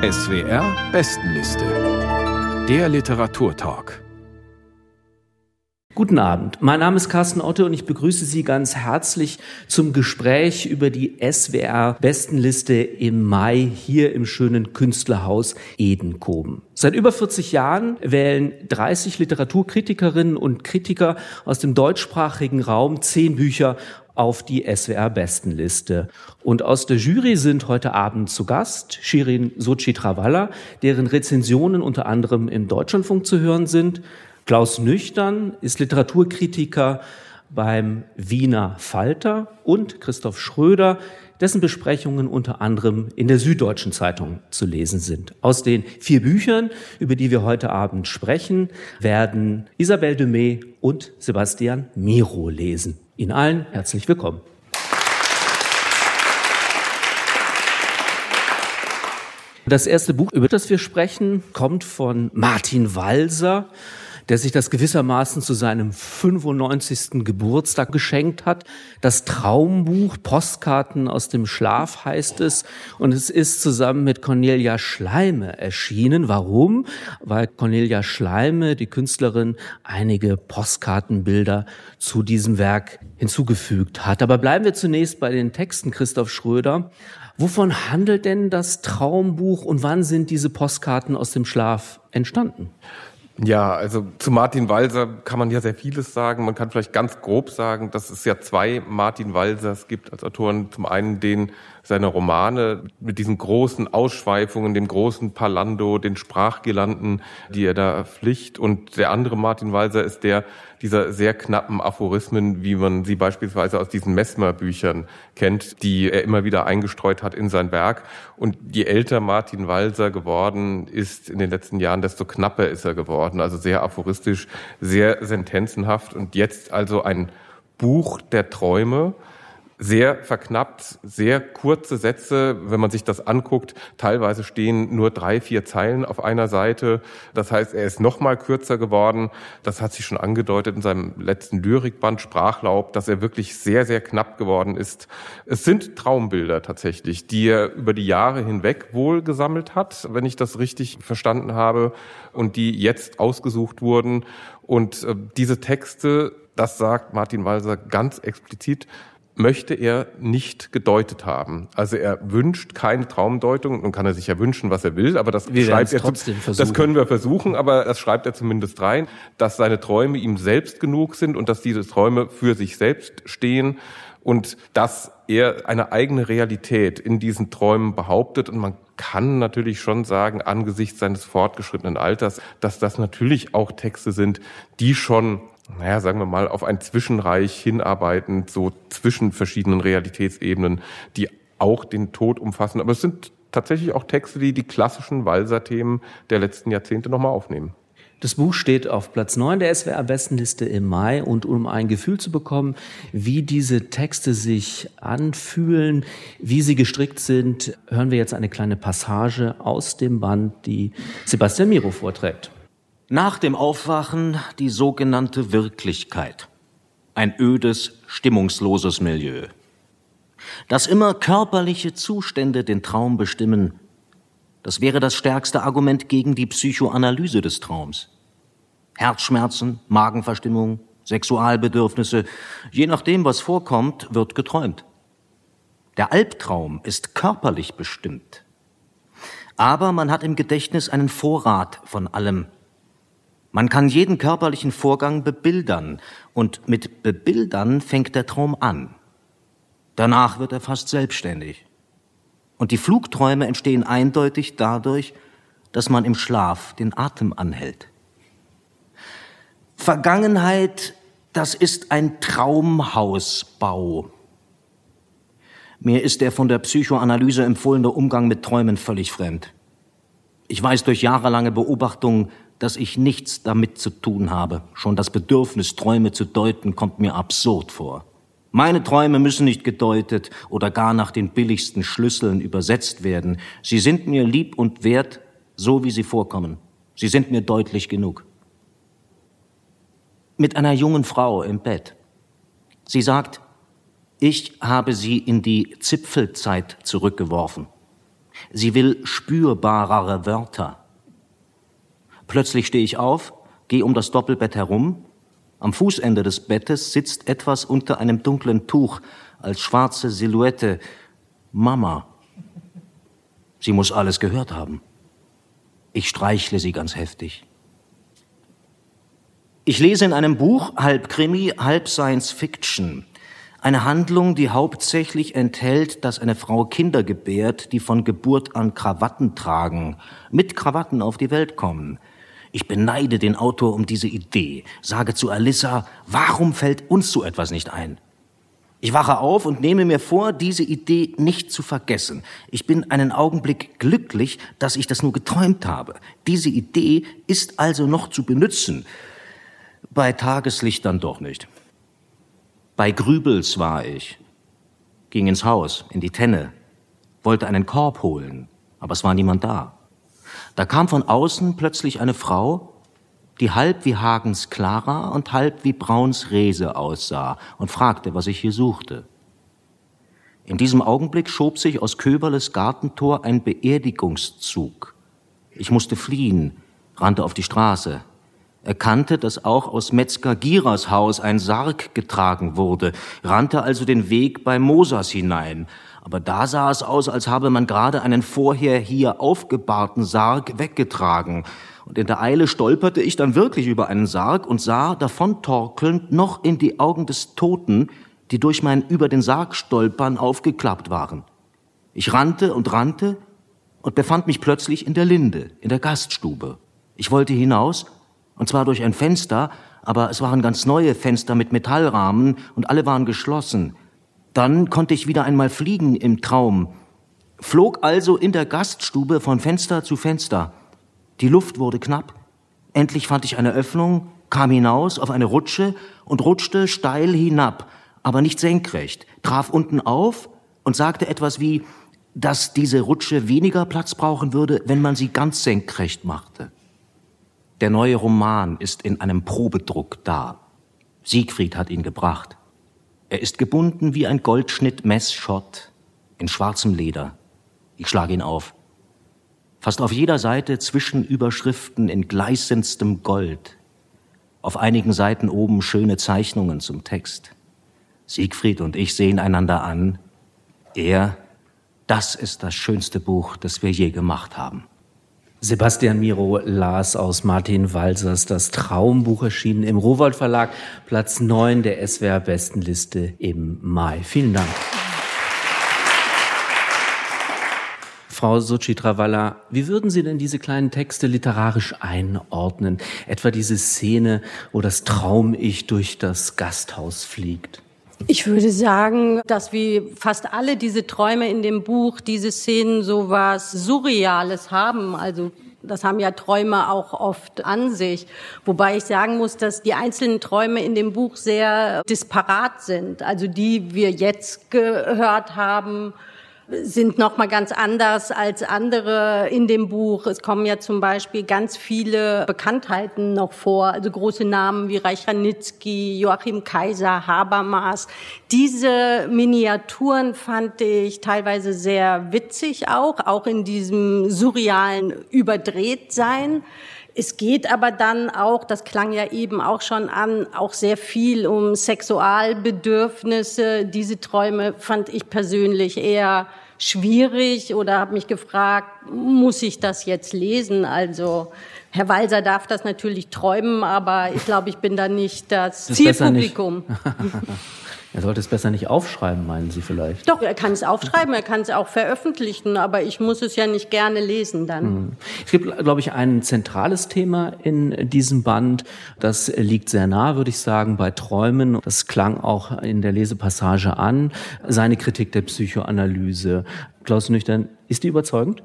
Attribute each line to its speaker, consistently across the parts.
Speaker 1: SWR Bestenliste. Der Literaturtalk.
Speaker 2: Guten Abend. Mein Name ist Carsten Otte und ich begrüße Sie ganz herzlich zum Gespräch über die SWR Bestenliste im Mai hier im schönen Künstlerhaus Edenkoben. Seit über 40 Jahren wählen 30 Literaturkritikerinnen und Kritiker aus dem deutschsprachigen Raum zehn Bücher auf die SWR-Bestenliste. Und aus der Jury sind heute Abend zu Gast Shirin Sochi Travalla, deren Rezensionen unter anderem im Deutschlandfunk zu hören sind. Klaus Nüchtern ist Literaturkritiker beim Wiener Falter und Christoph Schröder, dessen Besprechungen unter anderem in der Süddeutschen Zeitung zu lesen sind. Aus den vier Büchern, über die wir heute Abend sprechen, werden Isabelle Demey und Sebastian Miro lesen. Ihnen allen herzlich willkommen. Das erste Buch, über das wir sprechen, kommt von Martin Walser der sich das gewissermaßen zu seinem 95. Geburtstag geschenkt hat. Das Traumbuch Postkarten aus dem Schlaf heißt es und es ist zusammen mit Cornelia Schleime erschienen. Warum? Weil Cornelia Schleime, die Künstlerin, einige Postkartenbilder zu diesem Werk hinzugefügt hat. Aber bleiben wir zunächst bei den Texten Christoph Schröder. Wovon handelt denn das Traumbuch und wann sind diese Postkarten aus dem Schlaf entstanden?
Speaker 3: Ja, also zu Martin Walser kann man ja sehr vieles sagen. Man kann vielleicht ganz grob sagen, dass es ja zwei Martin Walsers gibt als Autoren. Zum einen den seine Romane mit diesen großen Ausschweifungen, dem großen Palando, den Sprachgirlanden, die er da pflicht. Und der andere Martin Walser ist der dieser sehr knappen Aphorismen, wie man sie beispielsweise aus diesen Messmer-Büchern kennt, die er immer wieder eingestreut hat in sein Werk. Und je älter Martin Walser geworden ist in den letzten Jahren, desto knapper ist er geworden. Also sehr aphoristisch, sehr sentenzenhaft. Und jetzt also ein Buch der Träume, sehr verknappt, sehr kurze Sätze. Wenn man sich das anguckt, teilweise stehen nur drei, vier Zeilen auf einer Seite. Das heißt, er ist noch mal kürzer geworden. Das hat sich schon angedeutet in seinem letzten Lyrikband Sprachlaub, dass er wirklich sehr, sehr knapp geworden ist. Es sind Traumbilder tatsächlich, die er über die Jahre hinweg wohl gesammelt hat, wenn ich das richtig verstanden habe, und die jetzt ausgesucht wurden. Und äh, diese Texte, das sagt Martin Walser ganz explizit, möchte er nicht gedeutet haben. Also er wünscht keine Traumdeutung. Nun kann er sich ja wünschen, was er will, aber das
Speaker 2: wir
Speaker 3: schreibt er
Speaker 2: trotzdem versuchen.
Speaker 3: Das können wir versuchen, aber das schreibt er zumindest rein, dass seine Träume ihm selbst genug sind und dass diese Träume für sich selbst stehen und dass er eine eigene Realität in diesen Träumen behauptet und man kann natürlich schon sagen, angesichts seines fortgeschrittenen Alters, dass das natürlich auch Texte sind, die schon naja, sagen wir mal, auf ein Zwischenreich hinarbeiten, so zwischen verschiedenen Realitätsebenen, die auch den Tod umfassen. Aber es sind tatsächlich auch Texte, die die klassischen Walser-Themen der letzten Jahrzehnte nochmal aufnehmen.
Speaker 2: Das Buch steht auf Platz 9 der SWR-Bestenliste im Mai und um ein Gefühl zu bekommen, wie diese Texte sich anfühlen, wie sie gestrickt sind, hören wir jetzt eine kleine Passage aus dem Band, die Sebastian Miro vorträgt.
Speaker 4: Nach dem Aufwachen die sogenannte Wirklichkeit. Ein ödes, stimmungsloses Milieu. Dass immer körperliche Zustände den Traum bestimmen, das wäre das stärkste Argument gegen die Psychoanalyse des Traums. Herzschmerzen, Magenverstimmung, Sexualbedürfnisse, je nachdem, was vorkommt, wird geträumt. Der Albtraum ist körperlich bestimmt. Aber man hat im Gedächtnis einen Vorrat von allem, man kann jeden körperlichen Vorgang bebildern und mit bebildern fängt der Traum an. Danach wird er fast selbstständig. Und die Flugträume entstehen eindeutig dadurch, dass man im Schlaf den Atem anhält. Vergangenheit, das ist ein Traumhausbau. Mir ist der von der Psychoanalyse empfohlene Umgang mit Träumen völlig fremd. Ich weiß durch jahrelange Beobachtung, dass ich nichts damit zu tun habe. Schon das Bedürfnis, Träume zu deuten, kommt mir absurd vor. Meine Träume müssen nicht gedeutet oder gar nach den billigsten Schlüsseln übersetzt werden. Sie sind mir lieb und wert, so wie sie vorkommen. Sie sind mir deutlich genug. Mit einer jungen Frau im Bett. Sie sagt, ich habe sie in die Zipfelzeit zurückgeworfen. Sie will spürbarere Wörter. Plötzlich stehe ich auf, gehe um das Doppelbett herum. Am Fußende des Bettes sitzt etwas unter einem dunklen Tuch als schwarze Silhouette. Mama. Sie muss alles gehört haben. Ich streichle sie ganz heftig. Ich lese in einem Buch, halb Krimi, halb Science Fiction, eine Handlung, die hauptsächlich enthält, dass eine Frau Kinder gebärt, die von Geburt an Krawatten tragen, mit Krawatten auf die Welt kommen. Ich beneide den Autor um diese Idee, sage zu Alissa, warum fällt uns so etwas nicht ein? Ich wache auf und nehme mir vor, diese Idee nicht zu vergessen. Ich bin einen Augenblick glücklich, dass ich das nur geträumt habe. Diese Idee ist also noch zu benützen. Bei Tageslicht dann doch nicht. Bei Grübels war ich, ging ins Haus, in die Tenne, wollte einen Korb holen, aber es war niemand da. Da kam von außen plötzlich eine Frau, die halb wie Hagens Clara und halb wie Brauns Rese aussah und fragte, was ich hier suchte. In diesem Augenblick schob sich aus Köberles Gartentor ein Beerdigungszug. Ich musste fliehen, rannte auf die Straße, erkannte, dass auch aus Metzger Giras Haus ein Sarg getragen wurde, rannte also den Weg bei Mosas hinein. Aber da sah es aus, als habe man gerade einen vorher hier aufgebahrten Sarg weggetragen. Und in der Eile stolperte ich dann wirklich über einen Sarg und sah davontorkelnd noch in die Augen des Toten, die durch mein über den Sarg stolpern aufgeklappt waren. Ich rannte und rannte und befand mich plötzlich in der Linde, in der Gaststube. Ich wollte hinaus, und zwar durch ein Fenster, aber es waren ganz neue Fenster mit Metallrahmen und alle waren geschlossen. Dann konnte ich wieder einmal fliegen im Traum, flog also in der Gaststube von Fenster zu Fenster. Die Luft wurde knapp. Endlich fand ich eine Öffnung, kam hinaus auf eine Rutsche und rutschte steil hinab, aber nicht senkrecht, traf unten auf und sagte etwas wie, dass diese Rutsche weniger Platz brauchen würde, wenn man sie ganz senkrecht machte. Der neue Roman ist in einem Probedruck da. Siegfried hat ihn gebracht. Er ist gebunden wie ein Goldschnitt-Messschott in schwarzem Leder. Ich schlage ihn auf. Fast auf jeder Seite Zwischenüberschriften in gleißendstem Gold. Auf einigen Seiten oben schöne Zeichnungen zum Text. Siegfried und ich sehen einander an. Er, das ist das schönste Buch, das wir je gemacht haben.
Speaker 2: Sebastian Miro las aus Martin Walsers das Traumbuch erschienen im Rowold Verlag, Platz 9 der SWR Bestenliste im Mai. Vielen Dank. Frau Suchitrawalla, wie würden Sie denn diese kleinen Texte literarisch einordnen? Etwa diese Szene, wo das Traum-Ich durch das Gasthaus fliegt.
Speaker 5: Ich würde sagen, dass wie fast alle diese Träume in dem Buch, diese Szenen so was Surreales haben. Also das haben ja Träume auch oft an sich. Wobei ich sagen muss, dass die einzelnen Träume in dem Buch sehr disparat sind. Also die wir jetzt gehört haben, sind noch mal ganz anders als andere in dem Buch. Es kommen ja zum Beispiel ganz viele Bekanntheiten noch vor, also große Namen wie Reich Ranitzky, Joachim Kaiser, Habermas. Diese Miniaturen fand ich teilweise sehr witzig auch, auch in diesem surrealen Überdrehtsein. Es geht aber dann auch, das klang ja eben auch schon an, auch sehr viel um Sexualbedürfnisse. Diese Träume fand ich persönlich eher schwierig oder habe mich gefragt, muss ich das jetzt lesen? Also Herr Walser darf das natürlich träumen, aber ich glaube, ich bin da nicht das, das Zielpublikum.
Speaker 2: Er sollte es besser nicht aufschreiben, meinen Sie vielleicht?
Speaker 5: Doch, er kann es aufschreiben, er kann es auch veröffentlichen, aber ich muss es ja nicht gerne lesen dann. Hm.
Speaker 2: Es gibt, glaube ich, ein zentrales Thema in diesem Band. Das liegt sehr nah, würde ich sagen, bei Träumen. Das klang auch in der Lesepassage an. Seine Kritik der Psychoanalyse. Klaus Nüchtern, ist die überzeugend?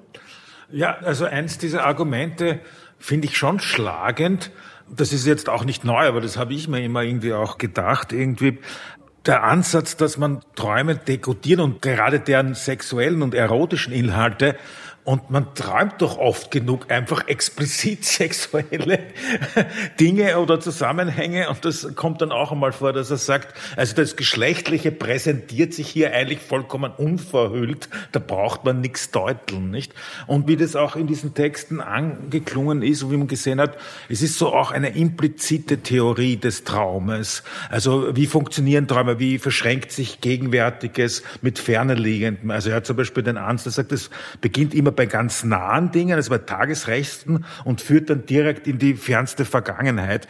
Speaker 6: Ja, also eins dieser Argumente finde ich schon schlagend. Das ist jetzt auch nicht neu, aber das habe ich mir immer irgendwie auch gedacht. Irgendwie der Ansatz, dass man Träume dekodieren und gerade deren sexuellen und erotischen Inhalte Und man träumt doch oft genug einfach explizit sexuelle Dinge oder Zusammenhänge. Und das kommt dann auch einmal vor, dass er sagt, also das Geschlechtliche präsentiert sich hier eigentlich vollkommen unverhüllt. Da braucht man nichts deuteln, nicht? Und wie das auch in diesen Texten angeklungen ist, wie man gesehen hat, es ist so auch eine implizite Theorie des Traumes. Also wie funktionieren Träume? Wie verschränkt sich Gegenwärtiges mit Ferneliegendem? Also er hat zum Beispiel den Ansatz, sagt, es beginnt immer bei ganz nahen Dingen, also bei Tagesrechten und führt dann direkt in die fernste Vergangenheit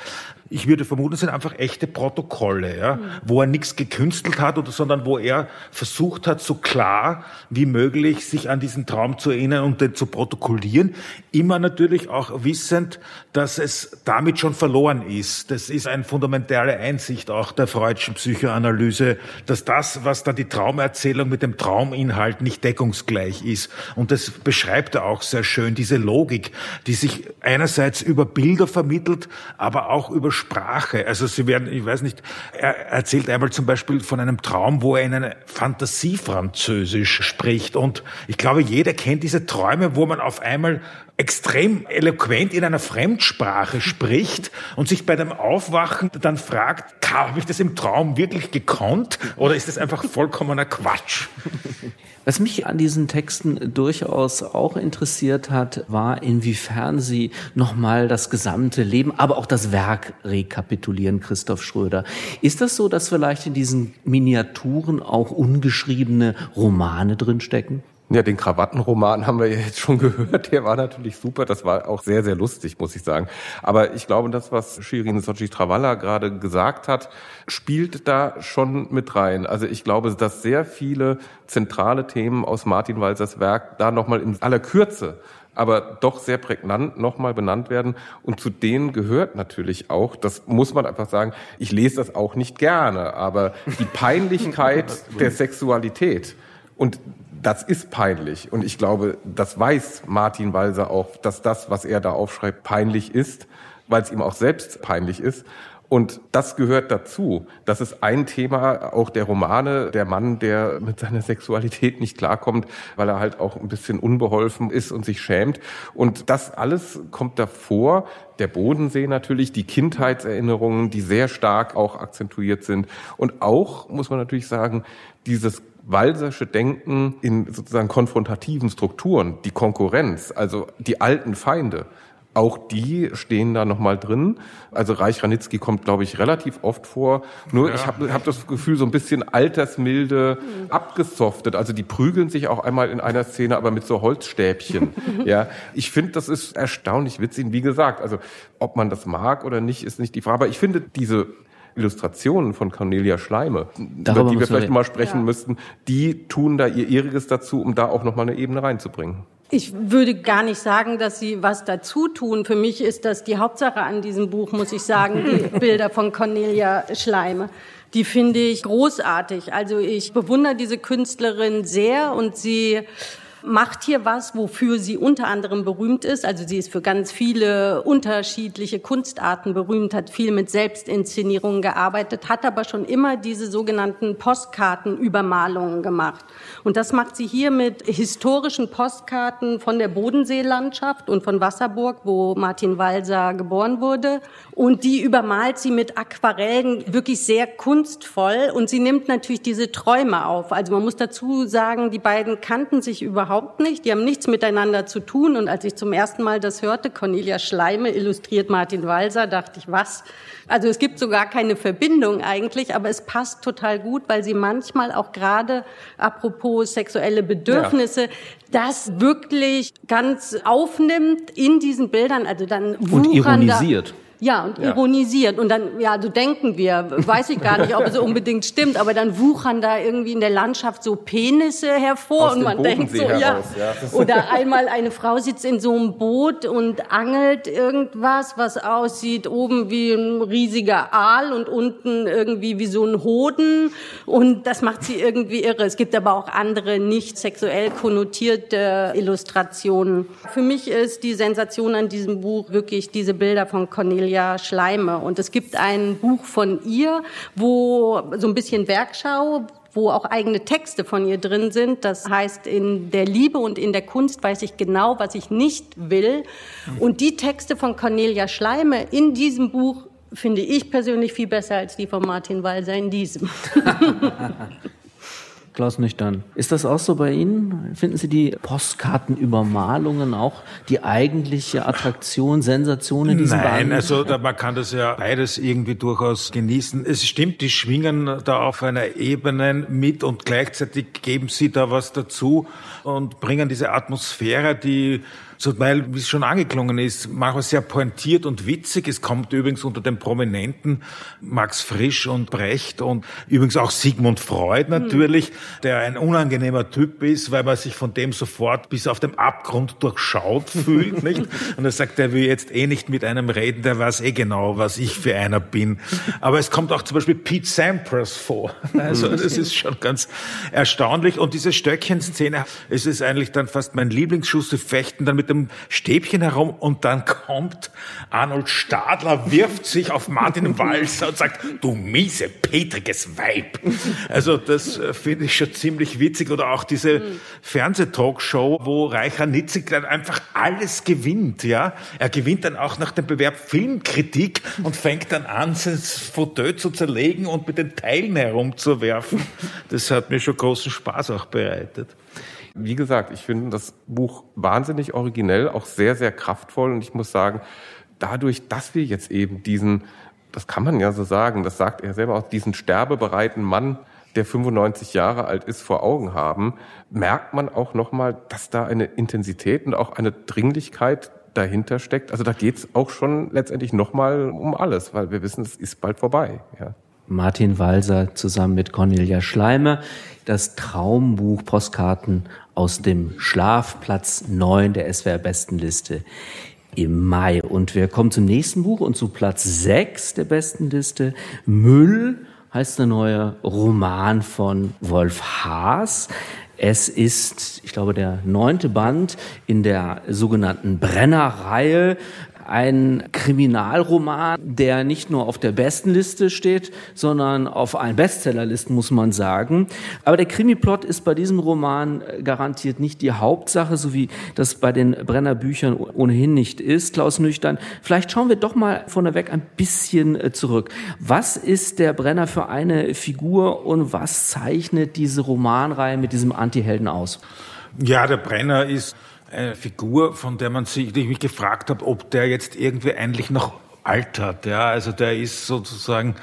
Speaker 6: ich würde vermuten, es sind einfach echte Protokolle, ja, mhm. wo er nichts gekünstelt hat, oder, sondern wo er versucht hat, so klar wie möglich sich an diesen Traum zu erinnern und den zu protokollieren. Immer natürlich auch wissend, dass es damit schon verloren ist. Das ist eine fundamentale Einsicht auch der freudschen Psychoanalyse, dass das, was da die Traumerzählung mit dem Trauminhalt nicht deckungsgleich ist. Und das beschreibt er auch sehr schön, diese Logik, die sich einerseits über Bilder vermittelt, aber auch über Sprache. Also sie werden, ich weiß nicht, er erzählt einmal zum Beispiel von einem Traum, wo er in eine Fantasiefranzösisch spricht. Und ich glaube, jeder kennt diese Träume, wo man auf einmal extrem eloquent in einer Fremdsprache spricht und sich bei dem Aufwachen dann fragt, habe ich das im Traum wirklich gekonnt oder ist das einfach vollkommener Quatsch?
Speaker 2: Was mich an diesen Texten durchaus auch interessiert hat, war, inwiefern sie nochmal das gesamte Leben, aber auch das Werk rekapitulieren, Christoph Schröder. Ist das so, dass vielleicht in diesen Miniaturen auch ungeschriebene Romane drinstecken?
Speaker 3: Ja, den Krawattenroman haben wir ja jetzt schon gehört. Der war natürlich super. Das war auch sehr, sehr lustig, muss ich sagen. Aber ich glaube, das, was Shirin Sochi Travalla gerade gesagt hat, spielt da schon mit rein. Also ich glaube, dass sehr viele zentrale Themen aus Martin Walsers Werk da nochmal in aller Kürze aber doch sehr prägnant nochmal benannt werden. Und zu denen gehört natürlich auch, das muss man einfach sagen, ich lese das auch nicht gerne, aber die Peinlichkeit der Sexualität. Und das ist peinlich. Und ich glaube, das weiß Martin Walser auch, dass das, was er da aufschreibt, peinlich ist, weil es ihm auch selbst peinlich ist. Und das gehört dazu. Das ist ein Thema auch der Romane, der Mann, der mit seiner Sexualität nicht klarkommt, weil er halt auch ein bisschen unbeholfen ist und sich schämt. Und das alles kommt davor. Der Bodensee natürlich, die Kindheitserinnerungen, die sehr stark auch akzentuiert sind. Und auch, muss man natürlich sagen, dieses Walsersche Denken in sozusagen konfrontativen Strukturen, die Konkurrenz, also die alten Feinde, auch die stehen da nochmal drin. Also Reich Ranitzky kommt, glaube ich, relativ oft vor. Nur ja. ich habe hab das Gefühl, so ein bisschen altersmilde mhm. abgesoftet. Also die prügeln sich auch einmal in einer Szene, aber mit so Holzstäbchen. ja, ich finde, das ist erstaunlich witzig. Wie gesagt, also ob man das mag oder nicht, ist nicht die Frage. Aber ich finde diese Illustrationen von Cornelia Schleime, Darüber über die wir vielleicht mal sprechen ja. müssten, die tun da ihr Ihriges dazu, um da auch nochmal eine Ebene reinzubringen.
Speaker 5: Ich würde gar nicht sagen, dass Sie was dazu tun. Für mich ist das die Hauptsache an diesem Buch, muss ich sagen, die Bilder von Cornelia Schleime. Die finde ich großartig. Also ich bewundere diese Künstlerin sehr und sie macht hier was, wofür sie unter anderem berühmt ist. Also sie ist für ganz viele unterschiedliche Kunstarten berühmt, hat viel mit Selbstinszenierungen gearbeitet, hat aber schon immer diese sogenannten Postkartenübermalungen gemacht. Und das macht sie hier mit historischen Postkarten von der Bodenseelandschaft und von Wasserburg, wo Martin Walser geboren wurde. Und die übermalt sie mit Aquarellen wirklich sehr kunstvoll. Und sie nimmt natürlich diese Träume auf. Also man muss dazu sagen, die beiden kannten sich überhaupt nicht. Die haben nichts miteinander zu tun. Und als ich zum ersten Mal das hörte, Cornelia Schleime illustriert Martin Walser, dachte ich, was? Also es gibt sogar keine Verbindung eigentlich, aber es passt total gut, weil sie manchmal auch gerade apropos sexuelle Bedürfnisse ja das wirklich ganz aufnimmt in diesen Bildern, also dann
Speaker 2: und ironisiert.
Speaker 5: Ja, und ja. ironisiert. Und dann, ja, so denken wir, weiß ich gar nicht, ob es unbedingt stimmt, aber dann wuchern da irgendwie in der Landschaft so Penisse hervor
Speaker 3: Aus
Speaker 5: und man denkt so,
Speaker 3: heraus,
Speaker 5: ja. ja. Oder einmal eine Frau sitzt in so einem Boot und angelt irgendwas, was aussieht oben wie ein riesiger Aal und unten irgendwie wie so ein Hoden. Und das macht sie irgendwie irre. Es gibt aber auch andere nicht sexuell konnotierte Illustrationen. Für mich ist die Sensation an diesem Buch wirklich diese Bilder von Cornelia Cornelia Schleime. Und es gibt ein Buch von ihr, wo so ein bisschen Werkschau wo auch eigene Texte von ihr drin sind. Das heißt, in der Liebe und in der Kunst weiß ich genau, was ich nicht will. Und die Texte von Cornelia Schleime in diesem Buch finde ich persönlich viel besser als die von Martin Walser in diesem.
Speaker 2: Klaus Nüchtern. Ist das auch so bei Ihnen? Finden Sie die Postkartenübermalungen auch die eigentliche Attraktion, Sensation in diesem
Speaker 6: Nein,
Speaker 2: Band?
Speaker 6: also da, man kann das ja beides irgendwie durchaus genießen. Es stimmt, die schwingen da auf einer Ebene mit und gleichzeitig geben sie da was dazu und bringen diese Atmosphäre, die zum Teil, wie es schon angeklungen ist, manchmal sehr pointiert und witzig. Es kommt übrigens unter den Prominenten Max Frisch und Brecht und übrigens auch Sigmund Freud natürlich, mhm. der ein unangenehmer Typ ist, weil man sich von dem sofort bis auf dem Abgrund durchschaut fühlt, nicht? Und er sagt, er will jetzt eh nicht mit einem reden, der weiß eh genau, was ich für einer bin. Aber es kommt auch zum Beispiel Pete Sampras vor. Also das ist schon ganz erstaunlich. Und diese Stöckchenszene, es ist eigentlich dann fast mein Lieblingsschuss. Sie fechten dann mit dem Stäbchen herum und dann kommt Arnold Stadler, wirft sich auf Martin Walser und sagt, du miese, petriges Weib. Also das äh, finde ich schon ziemlich witzig. Oder auch diese mhm. Fernsehtalkshow, wo Reicher Nitzig dann einfach alles gewinnt. Ja, Er gewinnt dann auch nach dem Bewerb Filmkritik und fängt dann an, sein Fauteuil zu zerlegen und mit den Teilen herumzuwerfen. Das hat mir schon großen Spaß auch bereitet.
Speaker 3: Wie gesagt, ich finde das Buch wahnsinnig originell, auch sehr, sehr kraftvoll. Und ich muss sagen, dadurch, dass wir jetzt eben diesen, das kann man ja so sagen, das sagt er selber auch, diesen sterbebereiten Mann, der 95 Jahre alt ist, vor Augen haben, merkt man auch nochmal, dass da eine Intensität und auch eine Dringlichkeit dahinter steckt. Also da geht's auch schon letztendlich nochmal um alles, weil wir wissen, es ist bald vorbei. Ja.
Speaker 2: Martin Walser zusammen mit Cornelia Schleimer. Das Traumbuch Postkarten aus dem Schlafplatz 9 der SWR Bestenliste im Mai. Und wir kommen zum nächsten Buch und zu Platz 6 der Bestenliste. Müll heißt der neue Roman von Wolf Haas. Es ist, ich glaube, der neunte Band in der sogenannten Brenner-Reihe ein Kriminalroman, der nicht nur auf der besten Liste steht, sondern auf allen Bestsellerlisten, muss man sagen. Aber der Krimiplot ist bei diesem Roman garantiert nicht die Hauptsache, so wie das bei den Brenner Büchern ohnehin nicht ist. Klaus Nüchtern, vielleicht schauen wir doch mal vorneweg ein bisschen äh, zurück. Was ist der Brenner für eine Figur und was zeichnet diese Romanreihe mit diesem Antihelden aus?
Speaker 6: Ja, der Brenner ist eine Figur, von der man sich, die ich mich gefragt habe, ob der jetzt irgendwie eigentlich noch altert. Ja, also der ist sozusagen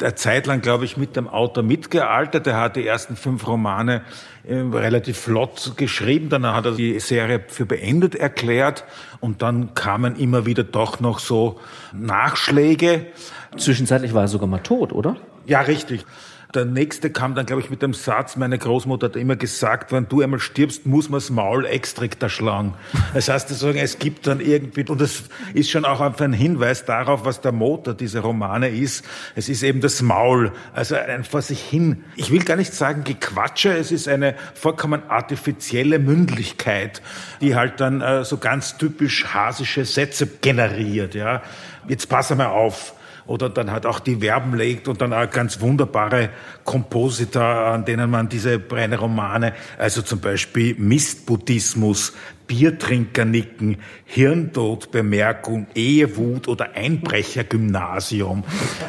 Speaker 6: der Zeit lang, glaube ich, mit dem Autor mitgealtert. Er hat die ersten fünf Romane äh, relativ flott geschrieben. Dann hat er die Serie für beendet erklärt. Und dann kamen immer wieder doch noch so Nachschläge.
Speaker 2: Zwischenzeitlich war er sogar mal tot, oder?
Speaker 6: Ja, richtig. Der nächste kam dann, glaube ich, mit dem Satz, meine Großmutter hat immer gesagt, wenn du einmal stirbst, muss man das Maul extrikter schlagen. Das heißt, es gibt dann irgendwie, und das ist schon auch einfach ein Hinweis darauf, was der Motor dieser Romane ist. Es ist eben das Maul, also ein vor sich hin. Ich will gar nicht sagen Gequatsche, es ist eine vollkommen artifizielle Mündlichkeit, die halt dann äh, so ganz typisch hasische Sätze generiert, ja. Jetzt pass mal auf oder dann halt auch die Verben legt und dann auch ganz wunderbare Kompositor, an denen man diese Brenner-Romane, also zum Beispiel Mistbuddhismus, Biertrinkernicken, Hirntodbemerkung, Ehewut oder Einbrechergymnasium.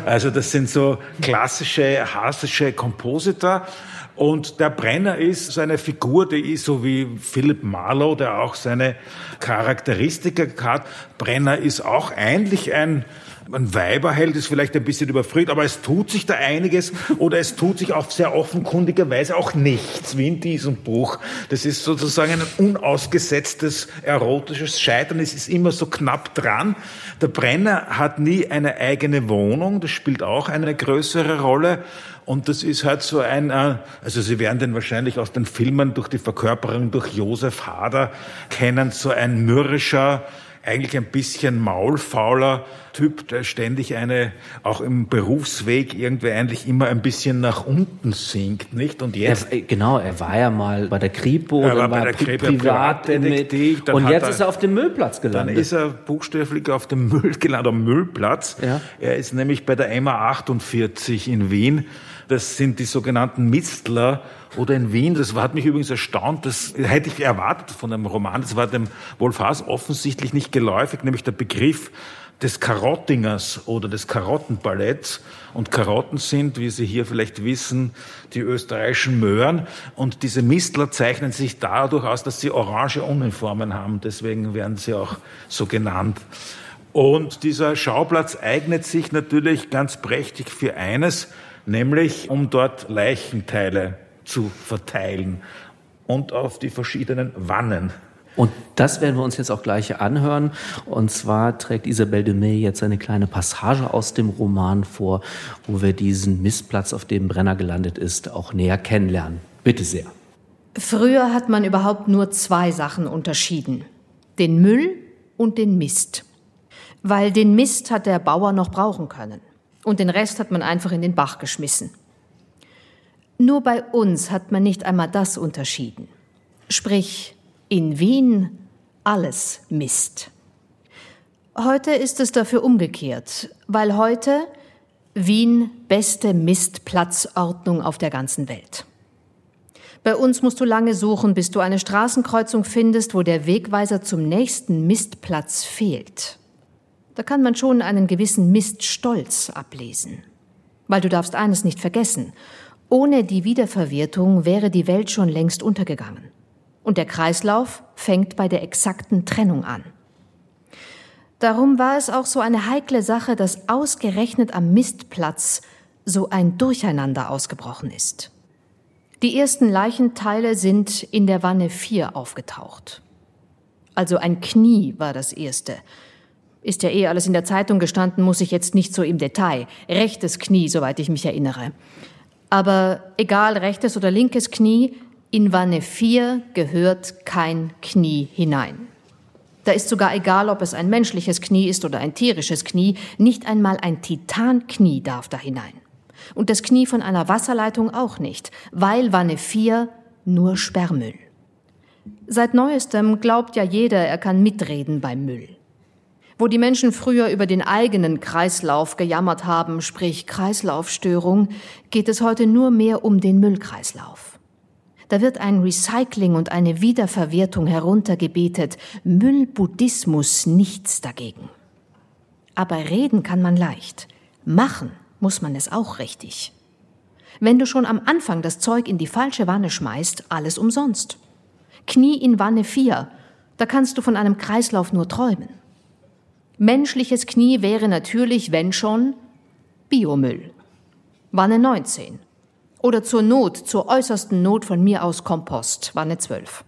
Speaker 6: Also das sind so klassische hasische Kompositor. Und der Brenner ist so eine Figur, die ist so wie Philip Marlowe, der auch seine Charakteristika hat. Brenner ist auch eigentlich ein ein Weiberheld ist vielleicht ein bisschen überfragt, aber es tut sich da einiges oder es tut sich auf sehr offenkundigerweise auch nichts, wie in diesem Buch. Das ist sozusagen ein unausgesetztes erotisches Scheitern. Es ist immer so knapp dran. Der Brenner hat nie eine eigene Wohnung. Das spielt auch eine größere Rolle. Und das ist halt so ein, äh, also Sie werden den wahrscheinlich aus den Filmen durch die Verkörperung durch Josef Hader kennen, so ein mürrischer, eigentlich ein bisschen maulfauler Typ, der ständig eine, auch im Berufsweg irgendwie eigentlich immer ein bisschen nach unten sinkt, nicht?
Speaker 2: Und jetzt. Er, genau, er war ja mal bei der Kripo,
Speaker 6: er war bei der Kripo Privatdetektiv.
Speaker 2: Und jetzt er, ist er auf dem Müllplatz gelandet.
Speaker 6: Dann ist er buchstäblich auf dem Müll gelandet, am Müllplatz. Ja. Er ist nämlich bei der MA 48 in Wien. Das sind die sogenannten Mistler, oder in Wien, das hat mich übrigens erstaunt, das hätte ich erwartet von einem Roman, das war dem Wolfhaas offensichtlich nicht geläufig, nämlich der Begriff des Karottingers oder des Karottenballetts. Und Karotten sind, wie Sie hier vielleicht wissen, die österreichischen Möhren. Und diese Mistler zeichnen sich dadurch aus, dass sie orange Uniformen haben. Deswegen werden sie auch so genannt. Und dieser Schauplatz eignet sich natürlich ganz prächtig für eines, nämlich um dort Leichenteile zu verteilen und auf die verschiedenen Wannen
Speaker 2: und das werden wir uns jetzt auch gleich anhören. Und zwar trägt Isabelle de May jetzt eine kleine Passage aus dem Roman vor, wo wir diesen Mistplatz, auf dem Brenner gelandet ist, auch näher kennenlernen. Bitte sehr.
Speaker 7: Früher hat man überhaupt nur zwei Sachen unterschieden. Den Müll und den Mist. Weil den Mist hat der Bauer noch brauchen können. Und den Rest hat man einfach in den Bach geschmissen. Nur bei uns hat man nicht einmal das unterschieden. Sprich, in Wien alles Mist. Heute ist es dafür umgekehrt, weil heute Wien beste Mistplatzordnung auf der ganzen Welt. Bei uns musst du lange suchen, bis du eine Straßenkreuzung findest, wo der Wegweiser zum nächsten Mistplatz fehlt. Da kann man schon einen gewissen Miststolz ablesen. Weil du darfst eines nicht vergessen. Ohne die Wiederverwertung wäre die Welt schon längst untergegangen. Und der Kreislauf fängt bei der exakten Trennung an. Darum war es auch so eine heikle Sache, dass ausgerechnet am Mistplatz so ein Durcheinander ausgebrochen ist. Die ersten Leichenteile sind in der Wanne 4 aufgetaucht. Also ein Knie war das erste. Ist ja eh alles in der Zeitung gestanden, muss ich jetzt nicht so im Detail. Rechtes Knie, soweit ich mich erinnere. Aber egal rechtes oder linkes Knie, in Wanne 4 gehört kein Knie hinein. Da ist sogar egal, ob es ein menschliches Knie ist oder ein tierisches Knie, nicht einmal ein Titanknie darf da hinein. Und das Knie von einer Wasserleitung auch nicht, weil Wanne 4 nur Sperrmüll. Seit neuestem glaubt ja jeder, er kann mitreden beim Müll. Wo die Menschen früher über den eigenen Kreislauf gejammert haben, sprich Kreislaufstörung, geht es heute nur mehr um den Müllkreislauf. Da wird ein Recycling und eine Wiederverwertung heruntergebetet, Müllbuddhismus nichts dagegen. Aber reden kann man leicht, machen muss man es auch richtig. Wenn du schon am Anfang das Zeug in die falsche Wanne schmeißt, alles umsonst. Knie in Wanne 4, da kannst du von einem Kreislauf nur träumen. Menschliches Knie wäre natürlich, wenn schon, Biomüll. Wanne 19. Oder zur Not, zur äußersten Not von mir aus Kompost, Wanne 12.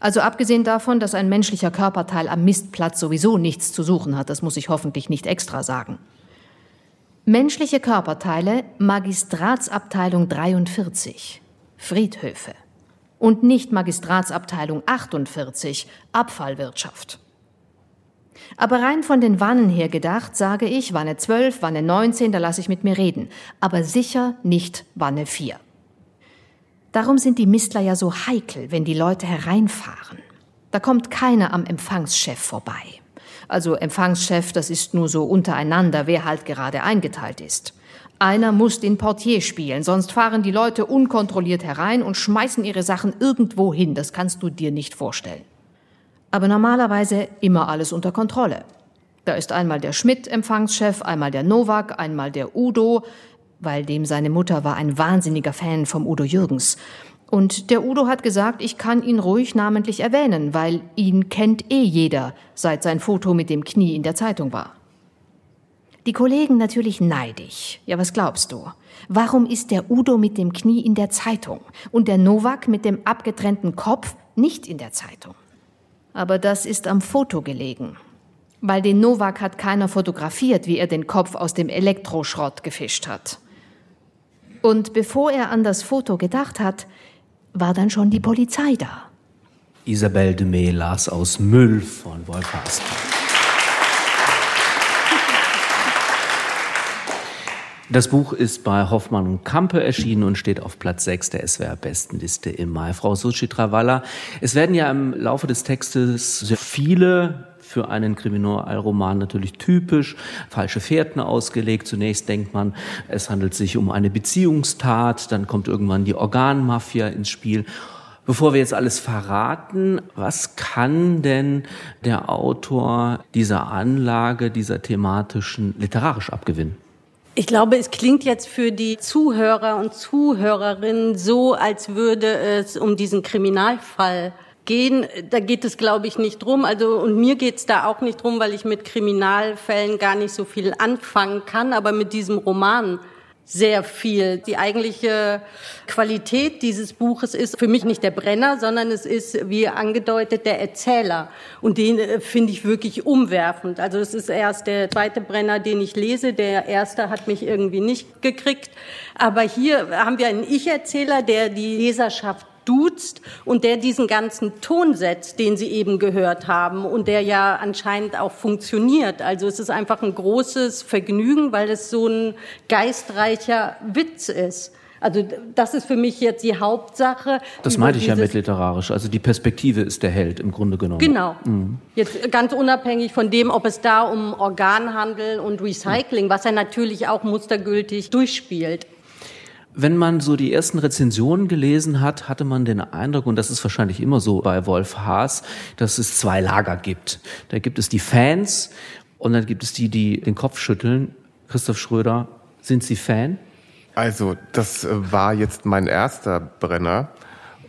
Speaker 7: Also abgesehen davon, dass ein menschlicher Körperteil am Mistplatz sowieso nichts zu suchen hat, das muss ich hoffentlich nicht extra sagen. Menschliche Körperteile, Magistratsabteilung 43, Friedhöfe. Und nicht Magistratsabteilung 48, Abfallwirtschaft. Aber rein von den Wannen her gedacht, sage ich Wanne 12, Wanne 19, da lasse ich mit mir reden. Aber sicher nicht Wanne 4. Darum sind die Mistler ja so heikel, wenn die Leute hereinfahren. Da kommt keiner am Empfangschef vorbei. Also Empfangschef, das ist nur so untereinander, wer halt gerade eingeteilt ist. Einer muss den Portier spielen, sonst fahren die Leute unkontrolliert herein und schmeißen ihre Sachen irgendwo hin. Das kannst du dir nicht vorstellen aber normalerweise immer alles unter Kontrolle. Da ist einmal der Schmidt Empfangschef, einmal der Nowak, einmal der Udo, weil dem seine Mutter war ein wahnsinniger Fan vom Udo Jürgens. Und der Udo hat gesagt, ich kann ihn ruhig namentlich erwähnen, weil ihn kennt eh jeder, seit sein Foto mit dem Knie in der Zeitung war. Die Kollegen natürlich neidig. Ja, was glaubst du? Warum ist der Udo mit dem Knie in der Zeitung und der Nowak mit dem abgetrennten Kopf nicht in der Zeitung? Aber das ist am Foto gelegen. Weil den Novak hat keiner fotografiert, wie er den Kopf aus dem Elektroschrott gefischt hat. Und bevor er an das Foto gedacht hat, war dann schon die Polizei da.
Speaker 2: Isabelle Demey las aus Müll von Wolf Haas. Das Buch ist bei Hoffmann und Kampe erschienen und steht auf Platz 6 der SWR-Bestenliste im Mai. Frau Suchitra Walla, es werden ja im Laufe des Textes sehr viele für einen Kriminalroman natürlich typisch, falsche Fährten ausgelegt. Zunächst denkt man, es handelt sich um eine Beziehungstat, dann kommt irgendwann die Organmafia ins Spiel. Bevor wir jetzt alles verraten, was kann denn der Autor dieser Anlage, dieser thematischen literarisch abgewinnen?
Speaker 5: Ich glaube, es klingt jetzt für die Zuhörer und Zuhörerinnen so, als würde es um diesen Kriminalfall gehen. Da geht es, glaube ich, nicht drum. Also und mir geht es da auch nicht drum, weil ich mit Kriminalfällen gar nicht so viel anfangen kann. Aber mit diesem Roman sehr viel. Die eigentliche Qualität dieses Buches ist für mich nicht der Brenner, sondern es ist, wie angedeutet, der Erzähler. Und den äh, finde ich wirklich umwerfend. Also es ist erst der zweite Brenner, den ich lese. Der erste hat mich irgendwie nicht gekriegt. Aber hier haben wir einen Ich-Erzähler, der die Leserschaft duzt und der diesen ganzen Ton setzt, den Sie eben gehört haben und der ja anscheinend auch funktioniert. Also es ist einfach ein großes Vergnügen, weil es so ein geistreicher Witz ist. Also das ist für mich jetzt die Hauptsache.
Speaker 2: Das meinte ich ja mit literarisch. Also die Perspektive ist der Held im Grunde genommen.
Speaker 5: Genau. Mhm. Jetzt ganz unabhängig von dem, ob es da um Organhandel und Recycling, was er natürlich auch mustergültig durchspielt.
Speaker 2: Wenn man so die ersten Rezensionen gelesen hat, hatte man den Eindruck, und das ist wahrscheinlich immer so bei Wolf Haas, dass es zwei Lager gibt. Da gibt es die Fans und dann gibt es die, die den Kopf schütteln. Christoph Schröder, sind Sie Fan?
Speaker 3: Also, das war jetzt mein erster Brenner.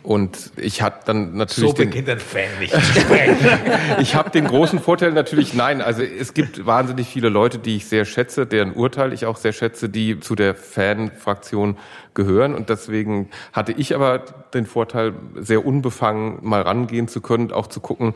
Speaker 3: Und ich hatte dann natürlich.
Speaker 6: So beginnt ein Fan nicht zu sprechen.
Speaker 3: ich habe den großen Vorteil natürlich, nein, also es gibt wahnsinnig viele Leute, die ich sehr schätze, deren Urteil ich auch sehr schätze, die zu der Fan-Fraktion gehören. Und deswegen hatte ich aber den Vorteil, sehr unbefangen mal rangehen zu können, auch zu gucken,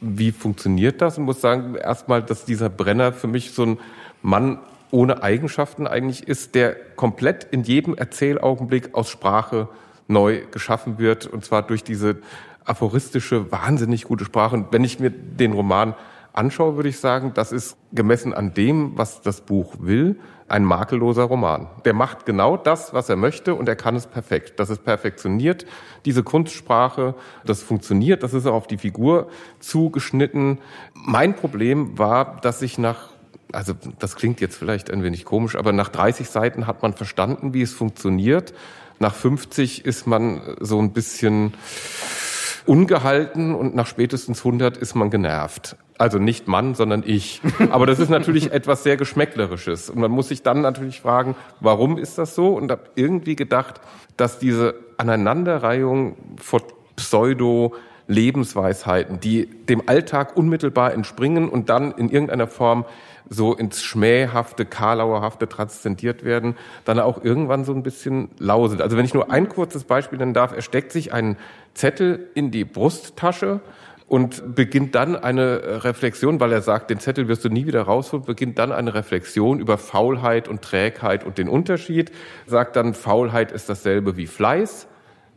Speaker 3: wie funktioniert das. Und muss sagen, erstmal, dass dieser Brenner für mich so ein Mann ohne Eigenschaften eigentlich ist, der komplett in jedem Erzählaugenblick aus Sprache neu geschaffen wird, und zwar durch diese aphoristische, wahnsinnig gute Sprache. Und wenn ich mir den Roman anschaue, würde ich sagen, das ist gemessen an dem, was das Buch will, ein makelloser Roman. Der macht genau das, was er möchte und er kann es perfekt. Das ist perfektioniert, diese Kunstsprache, das funktioniert, das ist auch auf die Figur zugeschnitten. Mein Problem war, dass ich nach also das klingt jetzt vielleicht ein wenig komisch, aber nach 30 Seiten hat man verstanden, wie es funktioniert nach 50 ist man so ein bisschen ungehalten und nach spätestens 100 ist man genervt. Also nicht Mann, sondern ich. Aber das ist natürlich etwas sehr Geschmäcklerisches. Und man muss sich dann natürlich fragen, warum ist das so? Und habe irgendwie gedacht, dass diese Aneinanderreihung von Pseudo Lebensweisheiten, die dem Alltag unmittelbar entspringen und dann in irgendeiner Form so ins Schmähhafte, Karlauerhafte transzendiert werden, dann auch irgendwann so ein bisschen lau. Also wenn ich nur ein kurzes Beispiel nennen darf, er steckt sich einen Zettel in die Brusttasche und beginnt dann eine Reflexion, weil er sagt, den Zettel wirst du nie wieder rausholen, beginnt dann eine Reflexion über Faulheit und Trägheit und den Unterschied, sagt dann, Faulheit ist dasselbe wie Fleiß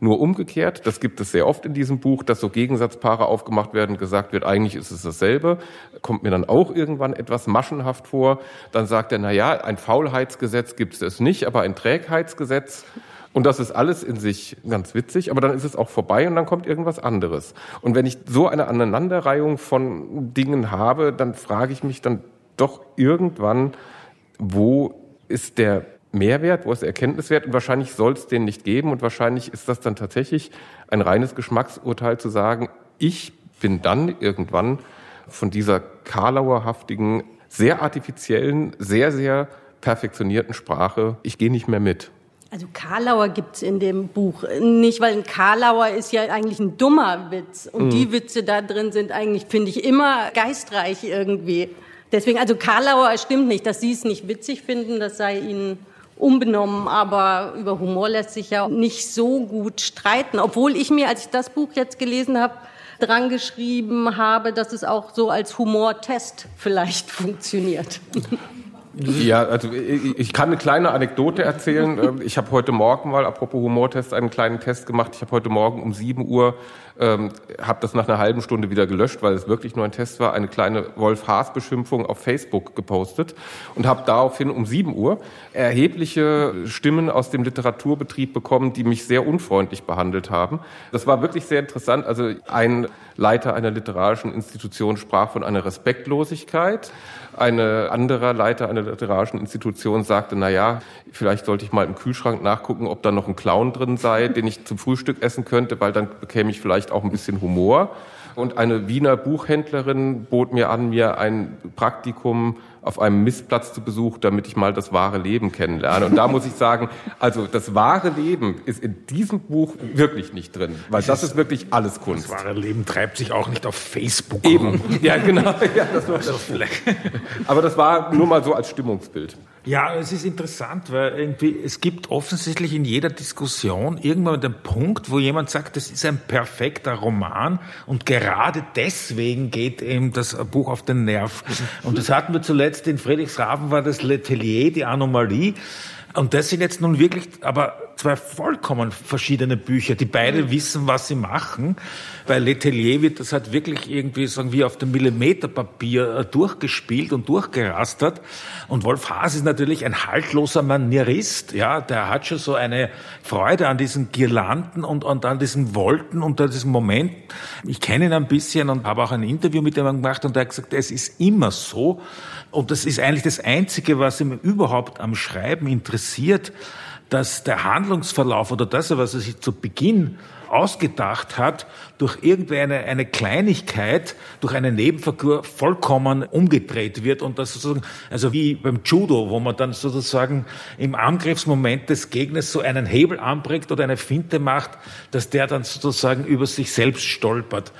Speaker 3: nur umgekehrt. Das gibt es sehr oft in diesem Buch, dass so Gegensatzpaare aufgemacht werden, gesagt wird, eigentlich ist es dasselbe. Kommt mir dann auch irgendwann etwas maschenhaft vor. Dann sagt er, na ja, ein Faulheitsgesetz gibt es nicht, aber ein Trägheitsgesetz. Und das ist alles in sich ganz witzig, aber dann ist es auch vorbei und dann kommt irgendwas anderes. Und wenn ich so eine Aneinanderreihung von Dingen habe, dann frage ich mich dann doch irgendwann, wo ist der Mehrwert, wo ist der Erkenntniswert und wahrscheinlich soll es den nicht geben und wahrscheinlich ist das dann tatsächlich ein reines Geschmacksurteil zu sagen, ich bin dann irgendwann von dieser karlauerhaftigen, sehr artifiziellen, sehr, sehr perfektionierten Sprache, ich gehe nicht mehr mit.
Speaker 5: Also Karlauer gibt's in dem Buch nicht, weil ein Karlauer ist ja eigentlich ein dummer Witz. Und mhm. die Witze da drin sind eigentlich, finde ich, immer geistreich irgendwie. Deswegen, also Karlauer stimmt nicht, dass Sie es nicht witzig finden, das sei Ihnen unbenommen, aber über Humor lässt sich ja nicht so gut streiten. Obwohl ich mir, als ich das Buch jetzt gelesen habe, dran geschrieben habe, dass es auch so als Humortest vielleicht funktioniert.
Speaker 3: Ja, also ich kann eine kleine Anekdote erzählen. Ähm, ich habe heute Morgen mal, apropos Humortest, einen kleinen Test gemacht. Ich habe heute Morgen um 7 Uhr ähm, habe das nach einer halben Stunde wieder gelöscht, weil es wirklich nur ein Test war, eine kleine Wolf-Haas-Beschimpfung auf Facebook gepostet und habe daraufhin um 7 Uhr erhebliche Stimmen aus dem Literaturbetrieb bekommen, die mich sehr unfreundlich behandelt haben. Das war wirklich sehr interessant. Also ein Leiter einer literarischen Institution sprach von einer Respektlosigkeit. Ein anderer Leiter einer literarischen Institution sagte, na ja, vielleicht sollte ich mal im Kühlschrank nachgucken, ob da noch ein Clown drin sei, den ich zum Frühstück essen könnte, weil dann bekäme ich vielleicht auch ein bisschen Humor. Und eine Wiener Buchhändlerin bot mir an, mir ein Praktikum auf einem Missplatz zu besuchen, damit ich mal das wahre Leben kennenlerne. Und da muss ich sagen, also das wahre Leben ist in diesem Buch wirklich nicht drin, weil das ist wirklich alles Kunst.
Speaker 6: Das wahre Leben treibt sich auch nicht auf Facebook.
Speaker 3: Eben, ja genau. Ja, das war das Aber das war nur mal so als Stimmungsbild.
Speaker 6: Ja, es ist interessant, weil irgendwie es gibt offensichtlich in jeder Diskussion irgendwann den Punkt, wo jemand sagt, das ist ein perfekter Roman und gerade deswegen geht ihm das Buch auf den Nerv. Und das hatten wir zuletzt in Friedrichshafen war das Letelier, die Anomalie. Und das sind jetzt nun wirklich aber zwei vollkommen verschiedene Bücher, die beide mhm. wissen, was sie machen. Bei Letelier wird das halt wirklich irgendwie, sagen wir, auf dem Millimeterpapier äh, durchgespielt und durchgerastert. Und Wolf Haas ist natürlich ein haltloser Manierist, ja, der hat schon so eine Freude an diesen Girlanden und, und an diesen Wolken und an diesem Moment. Ich kenne ihn ein bisschen und habe auch ein Interview mit ihm gemacht und er hat gesagt, es ist immer so. Und das ist eigentlich das Einzige, was ihm überhaupt am Schreiben interessiert, dass der Handlungsverlauf oder das, was er sich zu Beginn ausgedacht hat, durch irgendeine eine Kleinigkeit, durch eine Nebenfigur vollkommen umgedreht wird und das sozusagen, also wie beim Judo, wo man dann sozusagen im Angriffsmoment des Gegners so einen Hebel anbringt oder eine Finte macht, dass der dann sozusagen über sich selbst stolpert.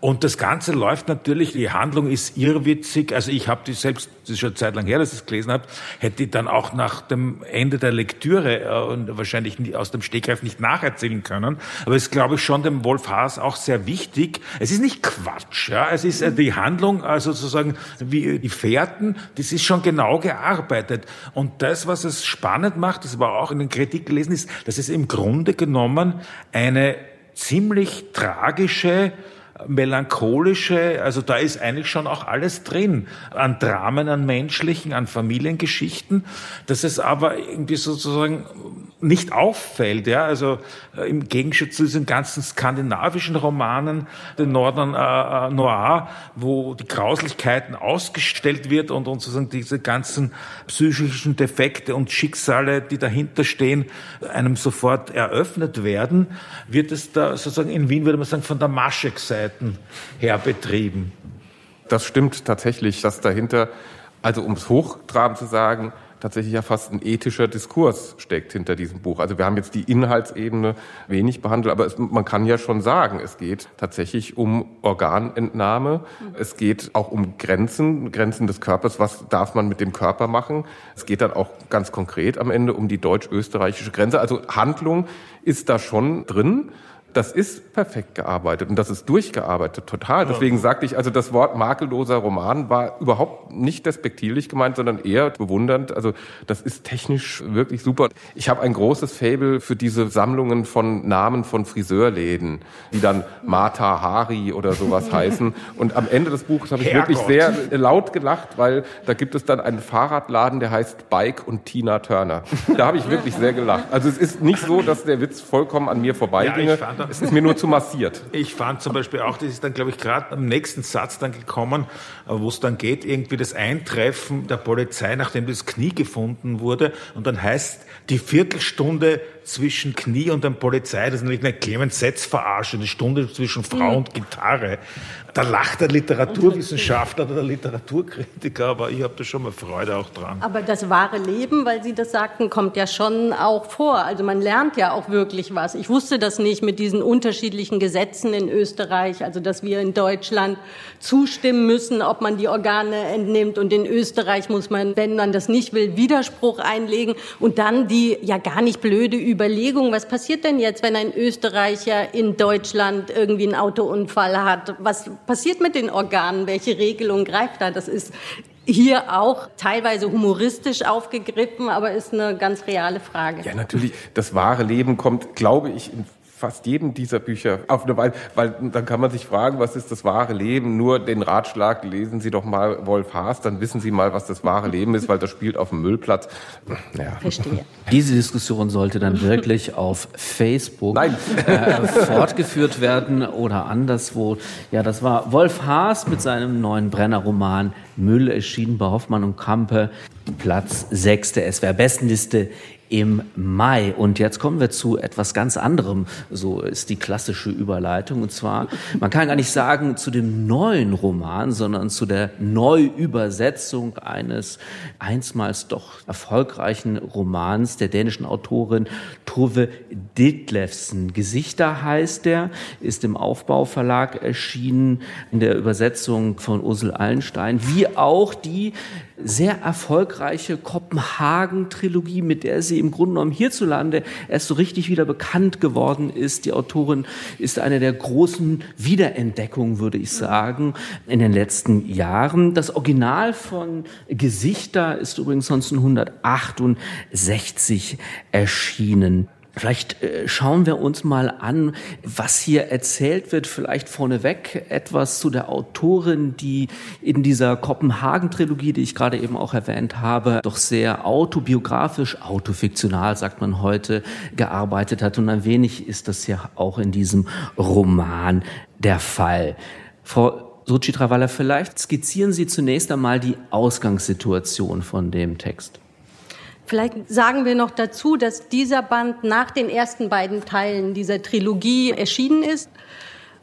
Speaker 6: Und das Ganze läuft natürlich, die Handlung ist irrwitzig. Also ich habe die selbst, das ist schon eine Zeit lang her, dass ich es gelesen habe, hätte ich dann auch nach dem Ende der Lektüre äh, wahrscheinlich aus dem Stegreif nicht nacherzählen können. Aber es glaube ich, schon dem Wolf Haas auch sehr wichtig. Es ist nicht Quatsch, ja. Es ist äh, die Handlung, also sozusagen wie die Fährten, das ist schon genau gearbeitet. Und das, was es spannend macht, das war auch in den Kritik gelesen ist, dass es im Grunde genommen eine ziemlich tragische melancholische, also da ist eigentlich schon auch alles drin. An Dramen, an menschlichen, an Familiengeschichten, dass es aber irgendwie sozusagen nicht auffällt, ja, also äh, im Gegensatz zu diesen ganzen skandinavischen Romanen, den Nordern äh, äh, Noir, wo die Grauslichkeiten ausgestellt wird und, und sozusagen diese ganzen psychischen Defekte und Schicksale, die dahinter stehen, einem sofort eröffnet werden, wird es da sozusagen in Wien, würde man sagen, von der Maschek-Seiten her.
Speaker 3: Das stimmt tatsächlich, dass dahinter, also um es hochtrabend zu sagen, tatsächlich ja fast ein ethischer Diskurs steckt hinter diesem Buch. Also wir haben jetzt die Inhaltsebene wenig behandelt, aber es, man kann ja schon sagen, es geht tatsächlich um Organentnahme. Es geht auch um Grenzen, Grenzen des Körpers. Was darf man mit dem Körper machen? Es geht dann auch ganz konkret am Ende um die deutsch-österreichische Grenze. Also Handlung ist da schon drin das ist perfekt gearbeitet und das ist durchgearbeitet, total. Deswegen sagte ich, also das Wort makelloser Roman war überhaupt nicht despektierlich gemeint, sondern eher bewundernd. Also das ist technisch wirklich super. Ich habe ein großes Fable für diese Sammlungen von Namen von Friseurläden, die dann Mata Hari oder sowas heißen. Und am Ende des Buches habe ich Herrgott. wirklich sehr laut gelacht, weil da gibt es dann einen Fahrradladen, der heißt Bike und Tina Turner. Da habe ich wirklich sehr gelacht. Also es ist nicht so, dass der Witz vollkommen an mir vorbeiginge. Ja, es ist mir nur zu massiert.
Speaker 6: Ich fand zum Beispiel auch, das ist dann, glaube ich, gerade am nächsten Satz dann gekommen, wo es dann geht, irgendwie das Eintreffen der Polizei, nachdem das Knie gefunden wurde. Und dann heißt die Viertelstunde zwischen Knie und der Polizei, das ist natürlich eine Clemens Setz verarsche, eine Stunde zwischen Frau mhm. und Gitarre. Da lacht der Literaturwissenschaftler oder der Literaturkritiker, aber ich habe da schon mal Freude auch dran.
Speaker 5: Aber das wahre Leben, weil Sie das sagten, kommt ja schon auch vor. Also man lernt ja auch wirklich was. Ich wusste das nicht mit diesen unterschiedlichen Gesetzen in Österreich, also dass wir in Deutschland zustimmen müssen, ob man die Organe entnimmt und in Österreich muss man, wenn man das nicht will, Widerspruch einlegen und dann die ja gar nicht blöde Überlegung, was passiert denn jetzt, wenn ein Österreicher in Deutschland irgendwie einen Autounfall hat? Was passiert mit den Organen? Welche Regelung greift da? Das ist hier auch teilweise humoristisch aufgegriffen, aber ist eine ganz reale Frage.
Speaker 3: Ja, natürlich. Das wahre Leben kommt, glaube ich, in fast jedem dieser Bücher auf eine Weise, weil dann kann man sich fragen, was ist das wahre Leben? Nur den Ratschlag, lesen Sie doch mal Wolf Haas, dann wissen Sie mal, was das wahre Leben ist, weil das spielt auf dem Müllplatz.
Speaker 5: Ja. Verstehe.
Speaker 2: Diese Diskussion sollte dann wirklich auf Facebook äh, fortgeführt werden oder anderswo. Ja, das war Wolf Haas mit seinem neuen Brenner-Roman Müll erschienen bei Hoffmann und Kampe. Platz 6 der SWR-Bestenliste im Mai. Und jetzt kommen wir zu etwas ganz anderem. So ist die klassische Überleitung. Und zwar, man kann gar nicht sagen zu dem neuen Roman, sondern zu der Neuübersetzung eines einstmals doch erfolgreichen Romans der dänischen Autorin Tove Ditlevsen. Gesichter heißt der, ist im Aufbauverlag erschienen in der Übersetzung von Ursel Allenstein, wie auch die sehr erfolgreiche Kopenhagen-Trilogie, mit der sie im Grunde genommen hierzulande erst so richtig wieder bekannt geworden ist. Die Autorin ist eine der großen Wiederentdeckungen, würde ich sagen, in den letzten Jahren. Das Original von Gesichter ist übrigens 1968 erschienen. Vielleicht äh, schauen wir uns mal an, was hier erzählt wird. Vielleicht vorneweg etwas zu der Autorin, die in dieser Kopenhagen-Trilogie, die ich gerade eben auch erwähnt habe, doch sehr autobiografisch, autofiktional, sagt man heute, gearbeitet hat. Und ein wenig ist das ja auch in diesem Roman der Fall. Frau Suchitrawala, vielleicht skizzieren Sie zunächst einmal die Ausgangssituation von dem Text.
Speaker 5: Vielleicht sagen wir noch dazu, dass dieser Band nach den ersten beiden Teilen dieser Trilogie erschienen ist.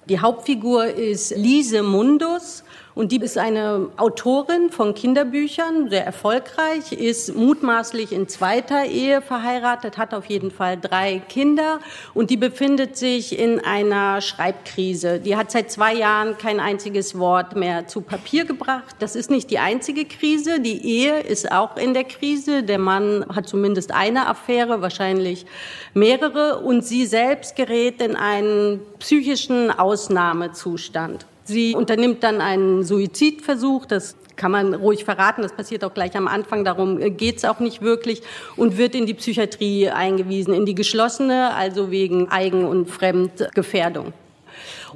Speaker 5: Die Hauptfigur ist Lise Mundus und die ist eine Autorin von Kinderbüchern, sehr erfolgreich, ist mutmaßlich in zweiter Ehe verheiratet, hat auf jeden Fall drei Kinder und die befindet sich in einer Schreibkrise. Die hat seit zwei Jahren kein einziges Wort mehr zu Papier gebracht. Das ist nicht die einzige Krise. Die Ehe ist auch in der Krise. Der Mann hat zumindest eine Affäre, wahrscheinlich mehrere. Und sie selbst gerät in einen psychischen Ausnahmezustand. Sie unternimmt dann einen Suizidversuch, das kann man ruhig verraten, das passiert auch gleich am Anfang, darum äh, geht es auch nicht wirklich und wird in die Psychiatrie eingewiesen, in die geschlossene, also wegen Eigen- und Fremdgefährdung.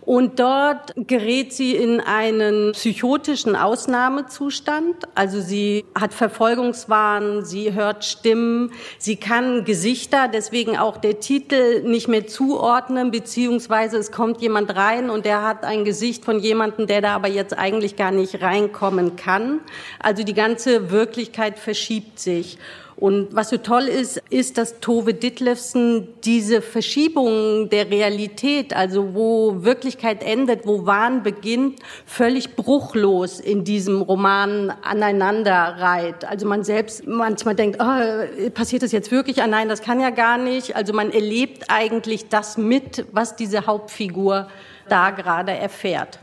Speaker 5: Und dort gerät sie in einen psychotischen Ausnahmezustand. Also sie hat Verfolgungswahn, sie hört Stimmen, sie kann Gesichter, deswegen auch der Titel nicht mehr zuordnen, beziehungsweise es kommt jemand rein und der hat ein Gesicht von jemandem, der da aber jetzt eigentlich gar nicht reinkommen kann. Also die ganze Wirklichkeit verschiebt sich. Und was so toll ist, ist, dass Tove Ditlevsen diese Verschiebung der Realität, also wo Wirklichkeit endet, wo Wahn beginnt, völlig bruchlos in diesem Roman aneinander reiht. Also man selbst manchmal denkt, oh, passiert das jetzt wirklich? Ah, nein, das kann ja gar nicht. Also man erlebt eigentlich das mit, was diese Hauptfigur da gerade erfährt.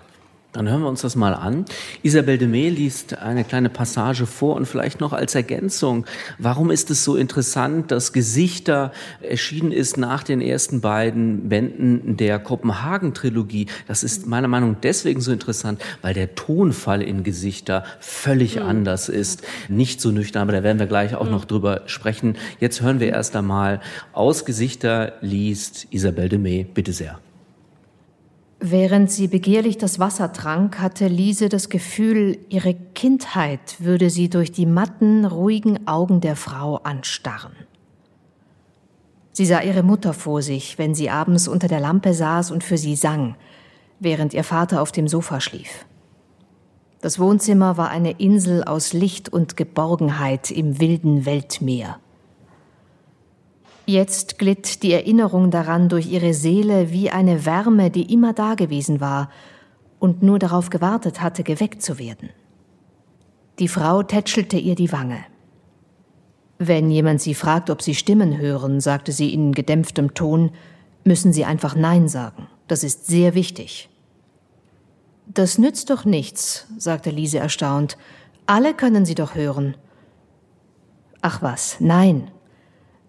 Speaker 2: Dann hören wir uns das mal an. Isabelle de May liest eine kleine Passage vor und vielleicht noch als Ergänzung. Warum ist es so interessant, dass Gesichter erschienen ist nach den ersten beiden Bänden der Kopenhagen-Trilogie? Das ist meiner Meinung nach deswegen so interessant, weil der Tonfall in Gesichter völlig mhm. anders ist. Nicht so nüchtern, aber da werden wir gleich auch mhm. noch drüber sprechen. Jetzt hören wir erst einmal aus Gesichter liest Isabelle de May. Bitte sehr.
Speaker 7: Während sie begehrlich das Wasser trank, hatte Lise das Gefühl, ihre Kindheit würde sie durch die matten, ruhigen Augen der Frau anstarren. Sie sah ihre Mutter vor sich, wenn sie abends unter der Lampe saß und für sie sang, während ihr Vater auf dem Sofa schlief. Das Wohnzimmer war eine Insel aus Licht und Geborgenheit im wilden Weltmeer. Jetzt glitt die Erinnerung daran durch ihre Seele wie eine Wärme, die immer dagewesen war und nur darauf gewartet hatte, geweckt zu werden. Die Frau tätschelte ihr die Wange. Wenn jemand sie fragt, ob sie Stimmen hören, sagte sie in gedämpftem Ton, müssen Sie einfach Nein sagen. Das ist sehr wichtig. Das nützt doch nichts, sagte Lise erstaunt. Alle können Sie doch hören. Ach was, nein,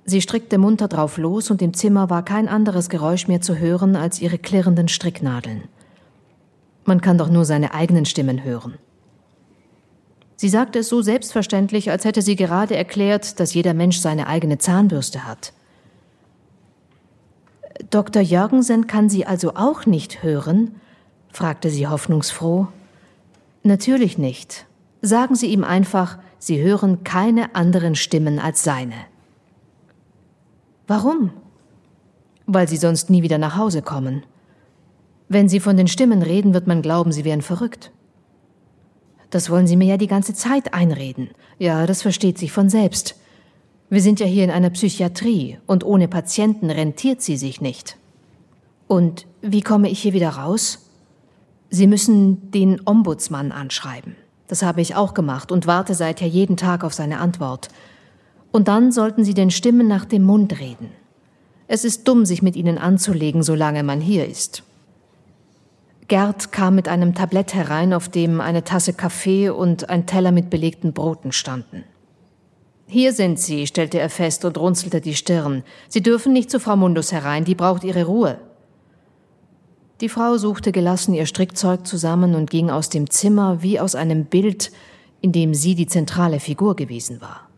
Speaker 7: Sie strickte munter drauf los und im Zimmer war kein anderes Geräusch mehr zu hören als ihre klirrenden Stricknadeln. Man kann doch nur seine eigenen Stimmen hören. Sie sagte es so selbstverständlich, als hätte sie gerade erklärt, dass jeder Mensch seine eigene Zahnbürste hat. Dr. Jörgensen kann Sie also auch nicht hören? fragte sie hoffnungsfroh. Natürlich nicht. Sagen Sie ihm einfach, Sie hören keine anderen Stimmen als seine. Warum? Weil Sie sonst nie wieder nach Hause kommen. Wenn Sie von den Stimmen reden, wird man glauben, Sie wären verrückt. Das wollen Sie mir ja die ganze Zeit einreden. Ja, das versteht sich von selbst. Wir sind ja hier in einer Psychiatrie und ohne Patienten rentiert sie sich nicht. Und wie komme ich hier wieder raus? Sie müssen den Ombudsmann anschreiben. Das habe ich auch gemacht und warte seither jeden Tag auf seine Antwort. Und dann sollten Sie den Stimmen nach dem Mund reden. Es ist dumm, sich mit ihnen anzulegen, solange man hier ist. Gerd kam mit einem Tablett herein, auf dem eine Tasse Kaffee und ein Teller mit belegten Broten standen. Hier sind Sie, stellte er fest und runzelte die Stirn. Sie dürfen nicht zu Frau Mundus herein, die braucht ihre Ruhe. Die Frau suchte gelassen ihr Strickzeug zusammen und ging aus dem Zimmer wie aus einem Bild, in dem sie die zentrale Figur gewesen war.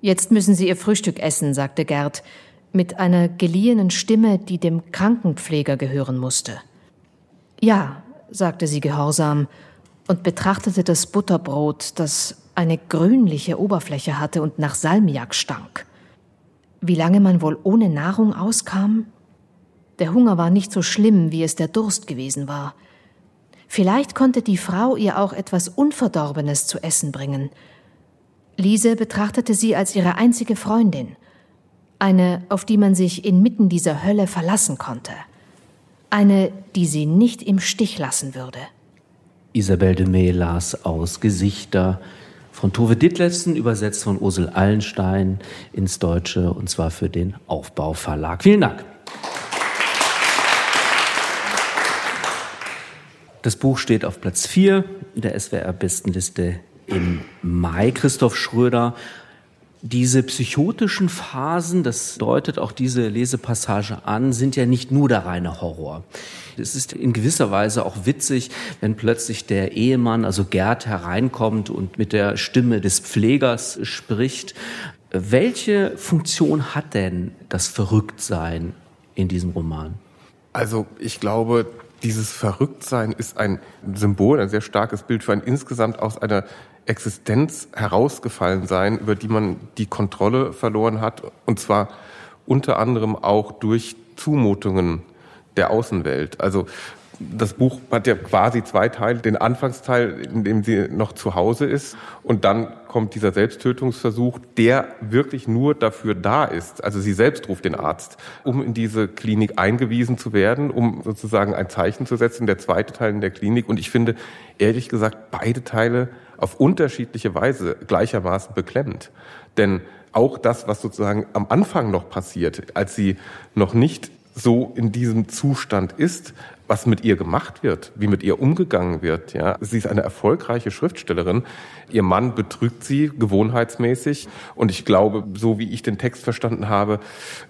Speaker 7: Jetzt müssen Sie Ihr Frühstück essen, sagte Gerd, mit einer geliehenen Stimme, die dem Krankenpfleger gehören musste. Ja, sagte sie gehorsam und betrachtete das Butterbrot, das eine grünliche Oberfläche hatte und nach Salmiak stank. Wie lange man wohl ohne Nahrung auskam? Der Hunger war nicht so schlimm, wie es der Durst gewesen war. Vielleicht konnte die Frau ihr auch etwas Unverdorbenes zu essen bringen. Lise betrachtete sie als ihre einzige Freundin, eine, auf die man sich inmitten dieser Hölle verlassen konnte, eine, die sie nicht im Stich lassen würde.
Speaker 2: Isabel de May las aus Gesichter von Tove Ditlevsen, übersetzt von Ursel Allenstein ins Deutsche, und zwar für den Aufbauverlag. Vielen Dank. Das Buch steht auf Platz 4 der SWR-Bestenliste im Mai. Christoph Schröder, diese psychotischen Phasen, das deutet auch diese Lesepassage an, sind ja nicht nur der reine Horror. Es ist in gewisser Weise auch witzig, wenn plötzlich der Ehemann, also Gerd, hereinkommt und mit der Stimme des Pflegers spricht. Welche Funktion hat denn das Verrücktsein in diesem Roman?
Speaker 3: Also ich glaube, dieses Verrücktsein ist ein Symbol, ein sehr starkes Bild für ein insgesamt aus einer Existenz herausgefallen sein, über die man die Kontrolle verloren hat, und zwar unter anderem auch durch Zumutungen der Außenwelt. Also das Buch hat ja quasi zwei Teile. Den Anfangsteil, in dem sie noch zu Hause ist, und dann kommt dieser Selbsttötungsversuch, der wirklich nur dafür da ist. Also sie selbst ruft den Arzt, um in diese Klinik eingewiesen zu werden, um sozusagen ein Zeichen zu setzen. Der zweite Teil in der Klinik. Und ich finde, ehrlich gesagt, beide Teile auf unterschiedliche Weise gleichermaßen beklemmend. Denn auch das, was sozusagen am Anfang noch passiert, als sie noch nicht so in diesem Zustand ist, was mit ihr gemacht wird, wie mit ihr umgegangen wird. Ja, sie ist eine erfolgreiche Schriftstellerin. Ihr Mann betrügt sie gewohnheitsmäßig und ich glaube, so wie ich den Text verstanden habe,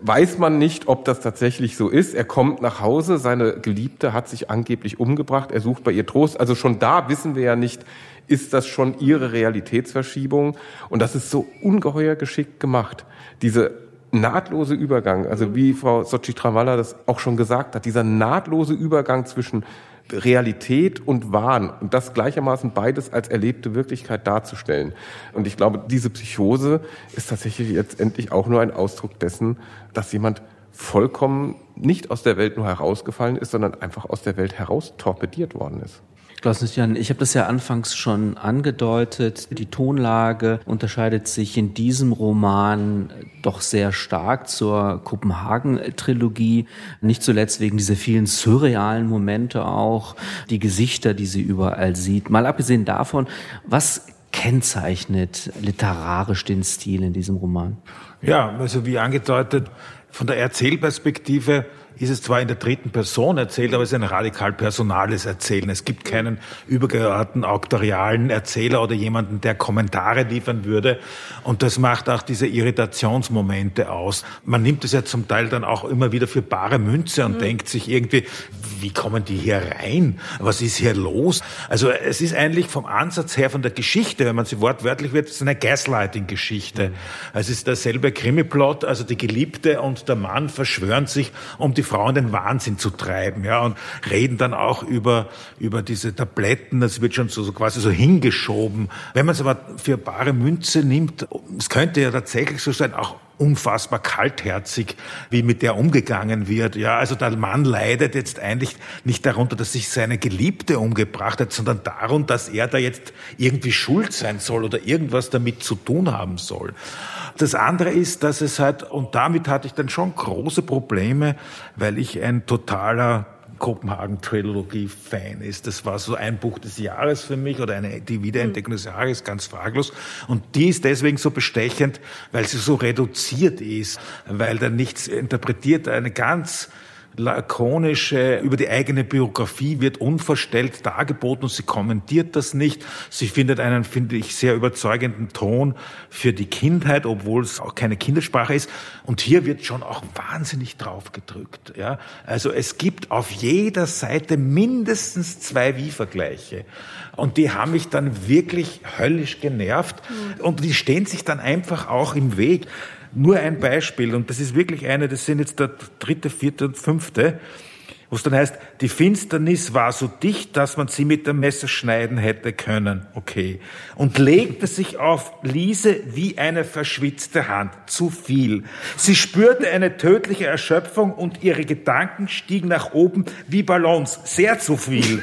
Speaker 3: weiß man nicht, ob das tatsächlich so ist. Er kommt nach Hause, seine Geliebte hat sich angeblich umgebracht, er sucht bei ihr Trost. Also schon da wissen wir ja nicht, ist das schon ihre Realitätsverschiebung und das ist so ungeheuer geschickt gemacht. Diese nahtlose Übergang, also wie Frau Sochi Travalla das auch schon gesagt hat, dieser nahtlose Übergang zwischen Realität und Wahn und das gleichermaßen beides als erlebte Wirklichkeit darzustellen. Und ich glaube, diese Psychose ist tatsächlich letztendlich auch nur ein Ausdruck dessen, dass jemand vollkommen nicht aus der Welt nur herausgefallen ist, sondern einfach aus der Welt heraus torpediert worden ist.
Speaker 2: Klaus-Jan, ich habe das ja anfangs schon angedeutet. Die Tonlage unterscheidet sich in diesem Roman doch sehr stark zur Kopenhagen-Trilogie. Nicht zuletzt wegen dieser vielen surrealen Momente auch, die Gesichter, die sie überall sieht. Mal abgesehen davon, was kennzeichnet literarisch den Stil in diesem Roman?
Speaker 6: Ja, also wie angedeutet, von der Erzählperspektive ist es zwar in der dritten Person erzählt, aber es ist ein radikal personales Erzählen. Es gibt keinen übergeordneten auktorialen Erzähler oder jemanden, der Kommentare liefern würde. Und das macht auch diese Irritationsmomente aus. Man nimmt es ja zum Teil dann auch immer wieder für bare Münze und mhm. denkt sich irgendwie, wie kommen die hier rein? Was ist hier los? Also es ist eigentlich vom Ansatz her, von der Geschichte, wenn man sie wortwörtlich wird, es ist eine Gaslighting-Geschichte. Es ist derselbe Krimiplot, also die Geliebte und der Mann verschwören sich, um die Frau in den Wahnsinn zu treiben, ja, und reden dann auch über, über diese Tabletten, das wird schon so, so quasi so hingeschoben. Wenn man es aber für bare Münze nimmt, es könnte ja tatsächlich so sein, auch unfassbar kaltherzig, wie mit der umgegangen wird. Ja, also der Mann leidet jetzt eigentlich nicht darunter, dass sich seine Geliebte umgebracht hat, sondern darunter, dass er da jetzt irgendwie schuld sein soll oder irgendwas damit zu tun haben soll. Das andere ist, dass es halt, und damit hatte ich dann schon große Probleme, weil ich ein totaler Kopenhagen-Trilogie-Fan ist. Das war so ein Buch des Jahres für mich oder eine, die Wiederentdeckung des Jahres, ganz fraglos. Und die ist deswegen so bestechend, weil sie so reduziert ist, weil da nichts interpretiert, eine ganz lakonische, über die eigene Biografie wird unverstellt dargeboten und sie kommentiert das nicht. Sie findet einen, finde ich, sehr überzeugenden Ton für die Kindheit, obwohl es auch keine Kindersprache ist. Und hier wird schon auch wahnsinnig drauf gedrückt. Ja? Also es gibt auf jeder Seite mindestens zwei Wie-Vergleiche. Und die haben mich dann wirklich höllisch genervt. Mhm. Und die stehen sich dann einfach auch im Weg. Nur ein Beispiel, und das ist wirklich eine, das sind jetzt der dritte, vierte und fünfte wo es dann heißt, die Finsternis war so dicht, dass man sie mit dem Messer schneiden hätte können. Okay. Und legte sich auf Lise wie eine verschwitzte Hand. Zu viel. Sie spürte eine tödliche Erschöpfung und ihre Gedanken stiegen nach oben wie Ballons. Sehr zu viel.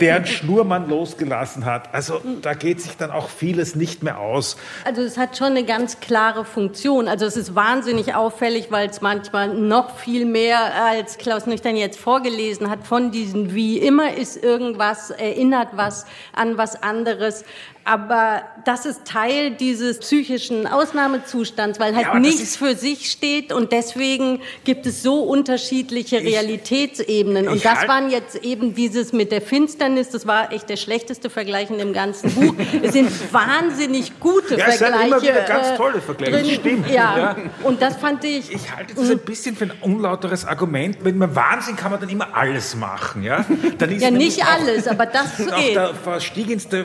Speaker 6: Deren Schnur man losgelassen hat. Also da geht sich dann auch vieles nicht mehr aus.
Speaker 5: Also es hat schon eine ganz klare Funktion. Also es ist wahnsinnig auffällig, weil es manchmal noch viel mehr als Klaus Nüchtern jetzt vorgeht vorgelesen hat von diesen wie immer ist irgendwas, erinnert was an was anderes aber das ist Teil dieses psychischen Ausnahmezustands, weil halt ja, nichts für sich steht und deswegen gibt es so unterschiedliche Realitätsebenen. und das halt waren jetzt eben dieses mit der Finsternis, das war echt der schlechteste Vergleich in dem ganzen Buch. es sind wahnsinnig gute ja, Vergleiche. Ja, immer wieder
Speaker 6: ganz äh, tolle Vergleiche, drin.
Speaker 5: stimmt. Ja. ja. und das fand ich...
Speaker 6: Ich halte das ein bisschen für ein unlauteres Argument. Mit einem Wahnsinn kann man dann immer alles machen, ja?
Speaker 5: Dann ist ja, nicht alles, aber das geht.
Speaker 6: Auch der verstiegenste,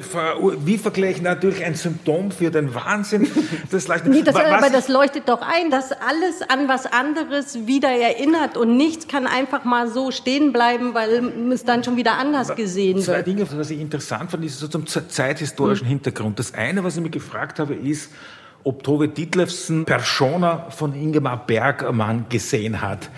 Speaker 6: wie Vergleich natürlich ein Symptom für den Wahnsinn.
Speaker 5: Das leuchtet. Nee, das, aber das leuchtet doch ein, dass alles an was anderes wieder erinnert und nichts kann einfach mal so stehen bleiben, weil es dann schon wieder anders gesehen
Speaker 6: Zwei wird. Zwei Dinge, was ich interessant fand, ist so zum zeithistorischen hm. Hintergrund. Das eine, was ich mir gefragt habe, ist, ob Tove Ditlevsen Persona von Ingemar Bergmann gesehen hat.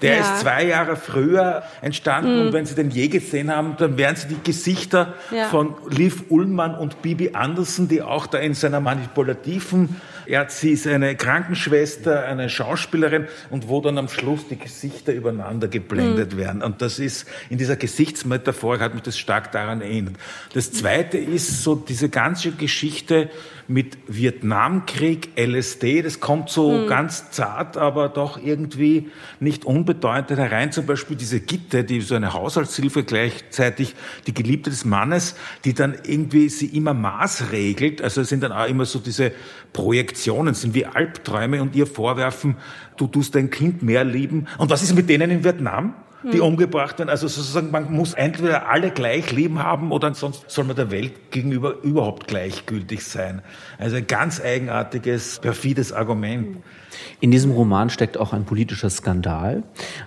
Speaker 6: Der ja. ist zwei Jahre früher entstanden mhm. und wenn Sie den je gesehen haben, dann wären Sie die Gesichter ja. von Liv Ullmann und Bibi Andersen, die auch da in seiner manipulativen er hat sie ist eine Krankenschwester, eine Schauspielerin und wo dann am Schluss die Gesichter übereinander geblendet mhm. werden. Und das ist, in dieser Gesichtsmetaphor hat mich das stark daran erinnert. Das zweite ist so diese ganze Geschichte mit Vietnamkrieg, LSD, das kommt so mhm. ganz zart, aber doch irgendwie nicht unbedeutend herein. Zum Beispiel diese Gitte, die so eine Haushaltshilfe gleichzeitig die Geliebte des Mannes, die dann irgendwie sie immer maßregelt. Also es sind dann auch immer so diese Projektionen, sind wie Albträume und ihr vorwerfen, du tust dein Kind mehr lieben. Und was ist mit denen in Vietnam? Die hm. umgebracht werden. Also sozusagen, man muss entweder alle gleich lieben haben oder sonst soll man der Welt gegenüber überhaupt gleichgültig sein. Also ein ganz eigenartiges, perfides Argument.
Speaker 2: In diesem Roman steckt auch ein politischer Skandal.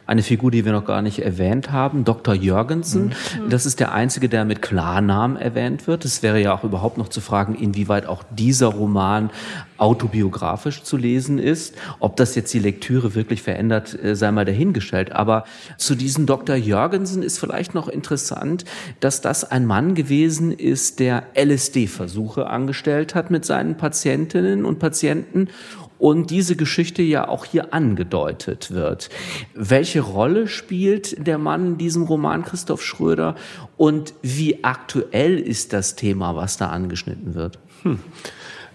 Speaker 2: Eine Figur, die wir noch gar nicht erwähnt haben, Dr. Jürgensen. Mhm. Das ist der einzige, der mit Klarnamen erwähnt wird. Es wäre ja auch überhaupt noch zu fragen, inwieweit auch dieser Roman autobiografisch zu lesen ist. Ob das jetzt die Lektüre wirklich verändert, äh, sei mal dahingestellt. Aber zu diesem Dr. Jürgensen ist vielleicht noch interessant, dass das ein Mann gewesen ist, der LSD-Versuche angestellt hat mit seinen Patientinnen und Patienten und diese Geschichte ja auch hier angedeutet wird. Welche Rolle spielt der Mann in diesem Roman Christoph Schröder und wie aktuell ist das Thema, was da angeschnitten wird? Hm.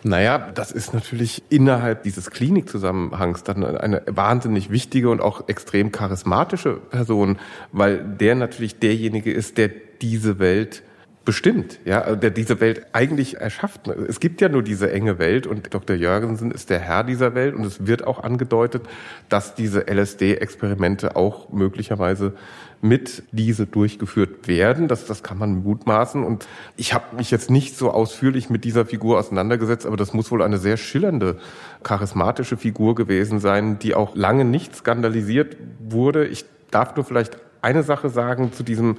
Speaker 3: Naja, das ist natürlich innerhalb dieses Klinikzusammenhangs dann eine wahnsinnig wichtige und auch extrem charismatische Person, weil der natürlich derjenige ist, der diese Welt bestimmt, ja, der diese Welt eigentlich erschafft. Es gibt ja nur diese enge Welt und Dr. Jörgensen ist der Herr dieser Welt und es wird auch angedeutet, dass diese LSD-Experimente auch möglicherweise mit diese durchgeführt werden. Das, das kann man mutmaßen. Und ich habe mich jetzt nicht so ausführlich mit dieser Figur auseinandergesetzt, aber das muss wohl eine sehr schillernde, charismatische Figur gewesen sein, die auch lange nicht skandalisiert wurde. Ich darf nur vielleicht eine Sache sagen zu diesem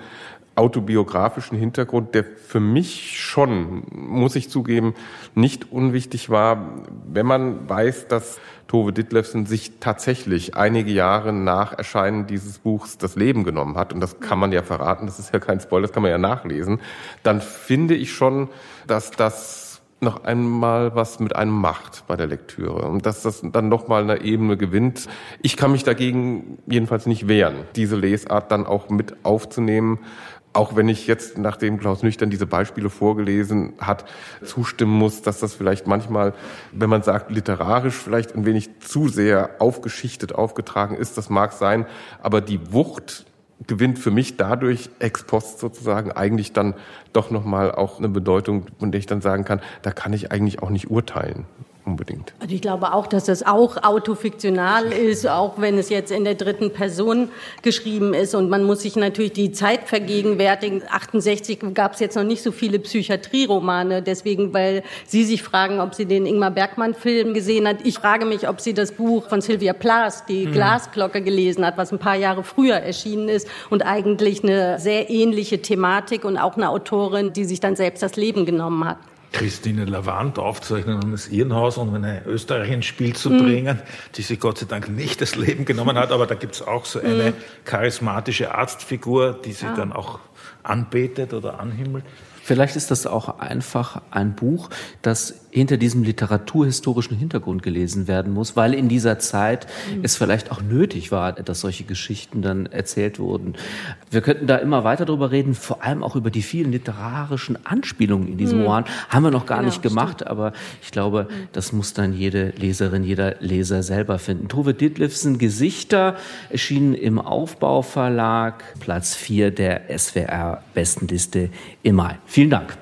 Speaker 3: autobiografischen Hintergrund, der für mich schon, muss ich zugeben, nicht unwichtig war, wenn man weiß, dass Tove Ditlevsen sich tatsächlich einige Jahre nach Erscheinen dieses Buchs das Leben genommen hat, und das kann man ja verraten, das ist ja kein Spoiler, das kann man ja nachlesen, dann finde ich schon, dass das noch einmal was mit einem macht bei der Lektüre und dass das dann noch mal eine Ebene gewinnt. Ich kann mich dagegen jedenfalls nicht wehren, diese Lesart dann auch mit aufzunehmen, auch wenn ich jetzt, nachdem Klaus Nüchtern diese Beispiele vorgelesen hat, zustimmen muss, dass das vielleicht manchmal, wenn man sagt, literarisch vielleicht ein wenig zu sehr aufgeschichtet, aufgetragen ist, das mag sein, aber die Wucht gewinnt für mich dadurch ex post sozusagen eigentlich dann doch nochmal auch eine Bedeutung, von der ich dann sagen kann, da kann ich eigentlich auch nicht urteilen unbedingt.
Speaker 5: Also ich glaube auch, dass das auch autofiktional ist, auch wenn es jetzt in der dritten Person geschrieben ist. Und man muss sich natürlich die Zeit vergegenwärtigen. 68 gab es jetzt noch nicht so viele Psychiatrieromane. Deswegen, weil Sie sich fragen, ob Sie den Ingmar Bergmann-Film gesehen hat. Ich frage mich, ob sie das Buch von Sylvia Plath, die mhm. Glasglocke, gelesen hat, was ein paar Jahre früher erschienen ist und eigentlich eine sehr ähnliche Thematik und auch eine Autorin, die sich dann selbst das Leben genommen hat.
Speaker 6: Christine Lavant aufzeichnen, um das Irrenhaus und eine Österreich ins Spiel zu bringen, die sich Gott sei Dank nicht das Leben genommen hat, aber da gibt es auch so eine mhm. charismatische Arztfigur, die sie ah. dann auch anbetet oder anhimmelt.
Speaker 2: Vielleicht ist das auch einfach ein Buch, das hinter diesem literaturhistorischen Hintergrund gelesen werden muss, weil in dieser Zeit mhm. es vielleicht auch nötig war, dass solche Geschichten dann erzählt wurden. Wir könnten da immer weiter darüber reden, vor allem auch über die vielen literarischen Anspielungen in diesem mhm. Roman. Haben wir noch gar genau, nicht gemacht, stimmt. aber ich glaube, mhm. das muss dann jede Leserin, jeder Leser selber finden. Tove Ditlevsen Gesichter erschienen im Aufbauverlag, Platz 4 der SWR Bestenliste im Mai. Vielen Dank.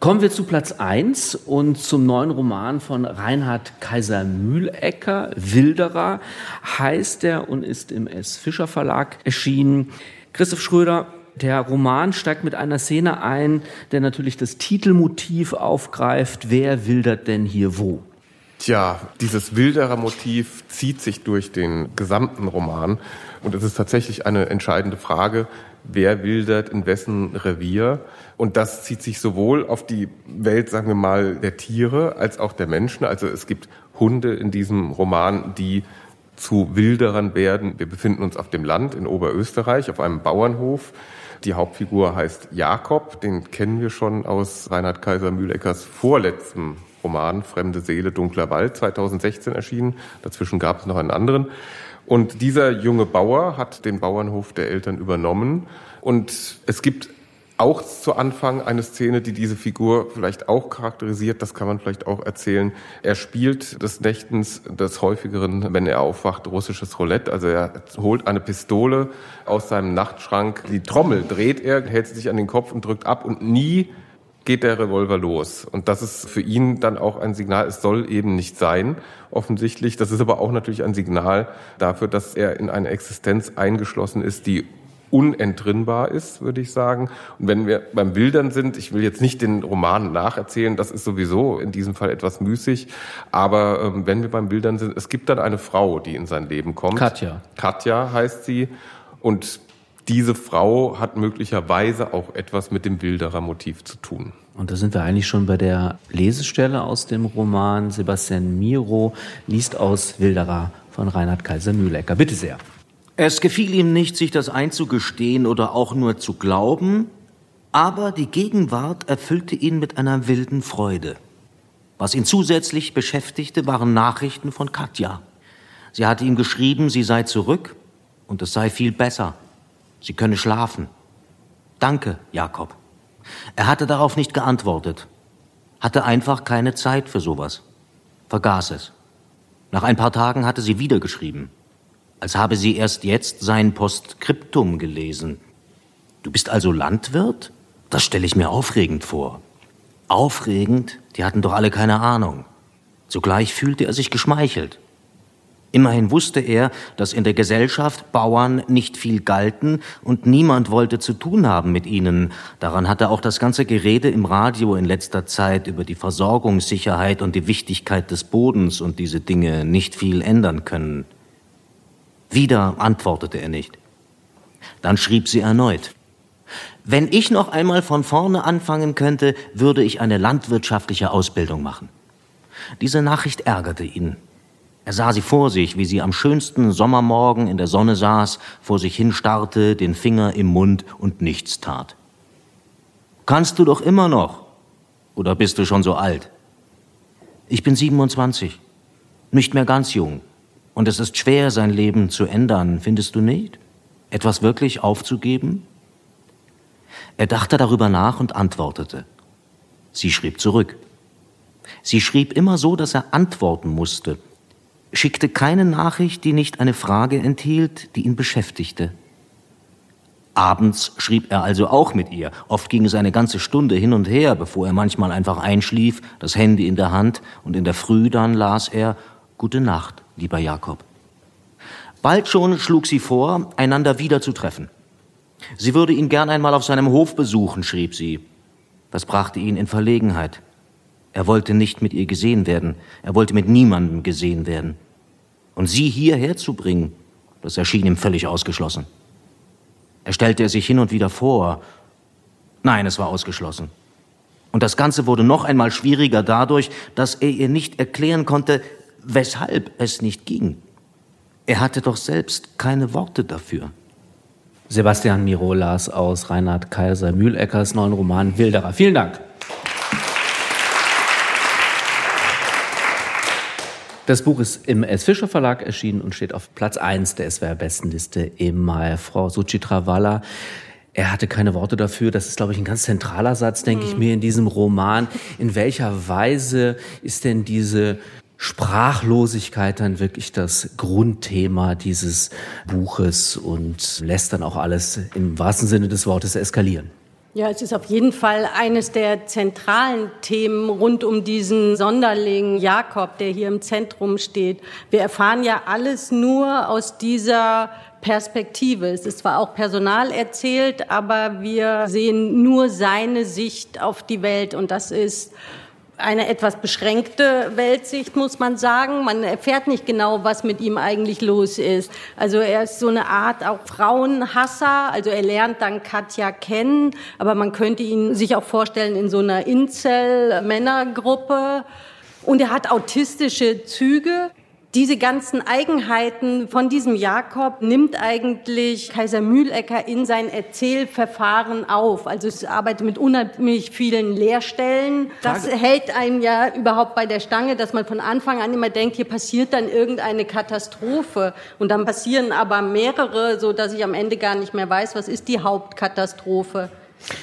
Speaker 2: Kommen wir zu Platz 1 und zum neuen Roman von Reinhard Kaiser Mühlecker. Wilderer heißt er und ist im S. Fischer Verlag erschienen. Christoph Schröder, der Roman steigt mit einer Szene ein, der natürlich das Titelmotiv aufgreift. Wer wildert denn hier wo?
Speaker 3: Tja, dieses Wilderer-Motiv zieht sich durch den gesamten Roman. Und es ist tatsächlich eine entscheidende Frage, wer wildert in wessen Revier. Und das zieht sich sowohl auf die Welt, sagen wir mal, der Tiere als auch der Menschen. Also es gibt Hunde in diesem Roman, die zu Wilderern werden. Wir befinden uns auf dem Land in Oberösterreich, auf einem Bauernhof. Die Hauptfigur heißt Jakob, den kennen wir schon aus Reinhard Kaiser Mühleckers vorletztem Roman Fremde Seele, dunkler Wald, 2016 erschienen. Dazwischen gab es noch einen anderen. Und dieser junge Bauer hat den Bauernhof der Eltern übernommen. Und es gibt auch zu Anfang eine Szene, die diese Figur vielleicht auch charakterisiert. Das kann man vielleicht auch erzählen. Er spielt des Nächtens des häufigeren, wenn er aufwacht, russisches Roulette. Also er holt eine Pistole aus seinem Nachtschrank. Die Trommel dreht er, hält sie sich an den Kopf und drückt ab und nie geht der Revolver los. Und das ist für ihn dann auch ein Signal, es soll eben nicht sein, offensichtlich. Das ist aber auch natürlich ein Signal dafür, dass er in eine Existenz eingeschlossen ist, die unentrinnbar ist, würde ich sagen. Und wenn wir beim Bildern sind, ich will jetzt nicht den Roman nacherzählen, das ist sowieso in diesem Fall etwas müßig, aber ähm, wenn wir beim Bildern sind, es gibt dann eine Frau, die in sein Leben kommt.
Speaker 2: Katja.
Speaker 3: Katja heißt sie und diese Frau hat möglicherweise auch etwas mit dem Bilderer-Motiv zu tun.
Speaker 2: Und da sind wir eigentlich schon bei der Lesestelle aus dem Roman. Sebastian Miro liest aus Wilderer von Reinhard Kaiser Mühlecker. Bitte sehr.
Speaker 4: Es gefiel ihm nicht, sich das einzugestehen oder auch nur zu glauben, aber die Gegenwart erfüllte ihn mit einer wilden Freude. Was ihn zusätzlich beschäftigte, waren Nachrichten von Katja. Sie hatte ihm geschrieben, sie sei zurück und es sei viel besser. Sie könne schlafen. Danke, Jakob. Er hatte darauf nicht geantwortet. hatte einfach keine Zeit für sowas, vergaß es. Nach ein paar Tagen hatte sie wieder geschrieben, als habe sie erst jetzt sein Postskriptum gelesen. Du bist also Landwirt? Das stelle ich mir aufregend vor. Aufregend? Die hatten doch alle keine Ahnung. Zugleich fühlte er sich geschmeichelt. Immerhin wusste er, dass in der Gesellschaft Bauern nicht viel galten und niemand wollte zu tun haben mit ihnen. Daran hatte auch das ganze Gerede im Radio in letzter Zeit über die Versorgungssicherheit und die Wichtigkeit des Bodens und diese Dinge nicht viel ändern können. Wieder antwortete er nicht. Dann schrieb sie erneut. Wenn ich noch einmal von vorne anfangen könnte, würde ich eine landwirtschaftliche Ausbildung machen. Diese Nachricht ärgerte ihn. Er sah sie vor sich, wie sie am schönsten Sommermorgen in der Sonne saß, vor sich hinstarrte, den Finger im Mund und nichts tat. Kannst du doch immer noch. Oder bist du schon so alt? Ich bin 27, nicht mehr ganz jung. Und es ist schwer, sein Leben zu ändern, findest du nicht? Etwas wirklich aufzugeben? Er dachte darüber nach und antwortete. Sie schrieb zurück. Sie schrieb immer so, dass er antworten musste, schickte keine Nachricht, die nicht eine Frage enthielt, die ihn beschäftigte. Abends schrieb er also auch mit ihr. Oft ging es eine ganze Stunde hin und her, bevor er manchmal einfach einschlief, das Handy in der Hand, und in der Früh dann las er Gute Nacht, lieber Jakob. Bald schon schlug sie vor, einander wieder zu treffen. Sie würde ihn gern einmal auf seinem Hof besuchen, schrieb sie. Das brachte ihn in Verlegenheit. Er wollte nicht mit ihr gesehen werden. Er wollte mit niemandem gesehen werden. Und sie hierher zu bringen, das erschien ihm völlig ausgeschlossen. Er stellte es sich hin und wieder vor. Nein, es war ausgeschlossen. Und das Ganze wurde noch einmal schwieriger dadurch, dass er ihr nicht erklären konnte, weshalb es nicht ging. Er hatte doch selbst keine Worte dafür.
Speaker 2: Sebastian Miro las aus Reinhard Kaiser Mühleckers neuen Roman Wilderer. Vielen Dank. Das Buch ist im S. Fischer Verlag erschienen und steht auf Platz 1 der SWR-Bestenliste im Mai. Frau Suchitra Walla, er hatte keine Worte dafür. Das ist, glaube ich, ein ganz zentraler Satz, denke mhm. ich mir, in diesem Roman. In welcher Weise ist denn diese Sprachlosigkeit dann wirklich das Grundthema dieses Buches und lässt dann auch alles im wahrsten Sinne des Wortes eskalieren?
Speaker 5: Ja, es ist auf jeden Fall eines der zentralen Themen rund um diesen Sonderling Jakob, der hier im Zentrum steht. Wir erfahren ja alles nur aus dieser Perspektive. Es ist zwar auch Personal erzählt, aber wir sehen nur seine Sicht auf die Welt und das ist eine etwas beschränkte Weltsicht, muss man sagen. Man erfährt nicht genau, was mit ihm eigentlich los ist. Also er ist so eine Art auch Frauenhasser. Also er lernt dann Katja kennen, aber man könnte ihn sich auch vorstellen in so einer Incel-Männergruppe. Und er hat autistische Züge. Diese ganzen Eigenheiten von diesem Jakob nimmt eigentlich Kaiser Mühlecker in sein Erzählverfahren auf. Also es arbeitet mit unheimlich vielen Leerstellen. Das hält einen ja überhaupt bei der Stange, dass man von Anfang an immer denkt, hier passiert dann irgendeine Katastrophe. Und dann passieren aber mehrere, so dass ich am Ende gar nicht mehr weiß, was ist die Hauptkatastrophe.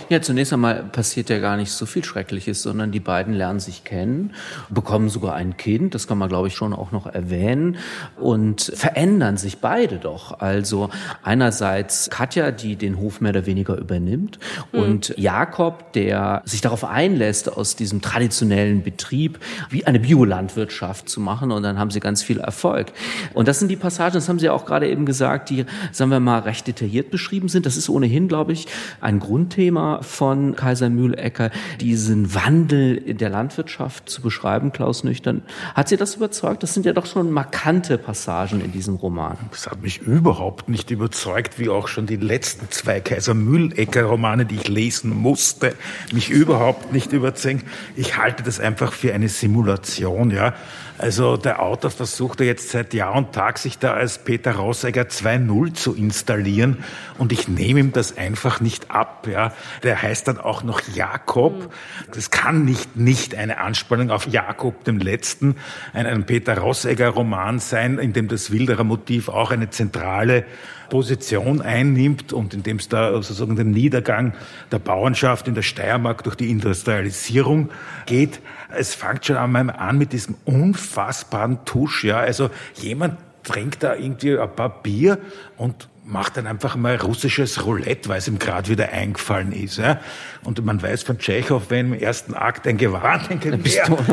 Speaker 2: Ja, zunächst einmal passiert ja gar nicht so viel Schreckliches, sondern die beiden lernen sich kennen, bekommen sogar ein Kind, das kann man glaube ich schon auch noch erwähnen, und verändern sich beide doch. Also einerseits Katja, die den Hof mehr oder weniger übernimmt, mhm. und Jakob, der sich darauf einlässt, aus diesem traditionellen Betrieb wie eine Biolandwirtschaft zu machen, und dann haben sie ganz viel Erfolg. Und das sind die Passagen, das haben Sie auch gerade eben gesagt, die, sagen wir mal, recht detailliert beschrieben sind. Das ist ohnehin, glaube ich, ein Grundthema Thema von Kaiser Mühlecker, diesen Wandel in der Landwirtschaft zu beschreiben, Klaus Nüchtern. Hat Sie das überzeugt? Das sind ja doch schon markante Passagen in diesem Roman.
Speaker 6: Das hat mich überhaupt nicht überzeugt, wie auch schon die letzten zwei Kaiser Mühlecker Romane, die ich lesen musste, mich überhaupt nicht überzeugt. Ich halte das einfach für eine Simulation, ja. Also der Autor versucht ja jetzt seit Jahr und Tag, sich da als Peter Rossegger 2.0 zu installieren und ich nehme ihm das einfach nicht ab. Ja. Der heißt dann auch noch Jakob. Das kann nicht nicht eine Anspielung auf Jakob dem Letzten, ein, Peter Rossegger Roman sein, in dem das Wilderer Motiv auch eine zentrale Position einnimmt und in dem es da sozusagen den Niedergang der Bauernschaft in der Steiermark durch die Industrialisierung geht. Es fängt schon einmal an mit diesem unfassbaren Tusch, ja. Also jemand trinkt da irgendwie ein paar Bier und macht dann einfach mal russisches Roulette, weil es ihm gerade wieder eingefallen ist. Ja? Und man weiß von Tschechow, wenn im ersten Akt ein Gewehr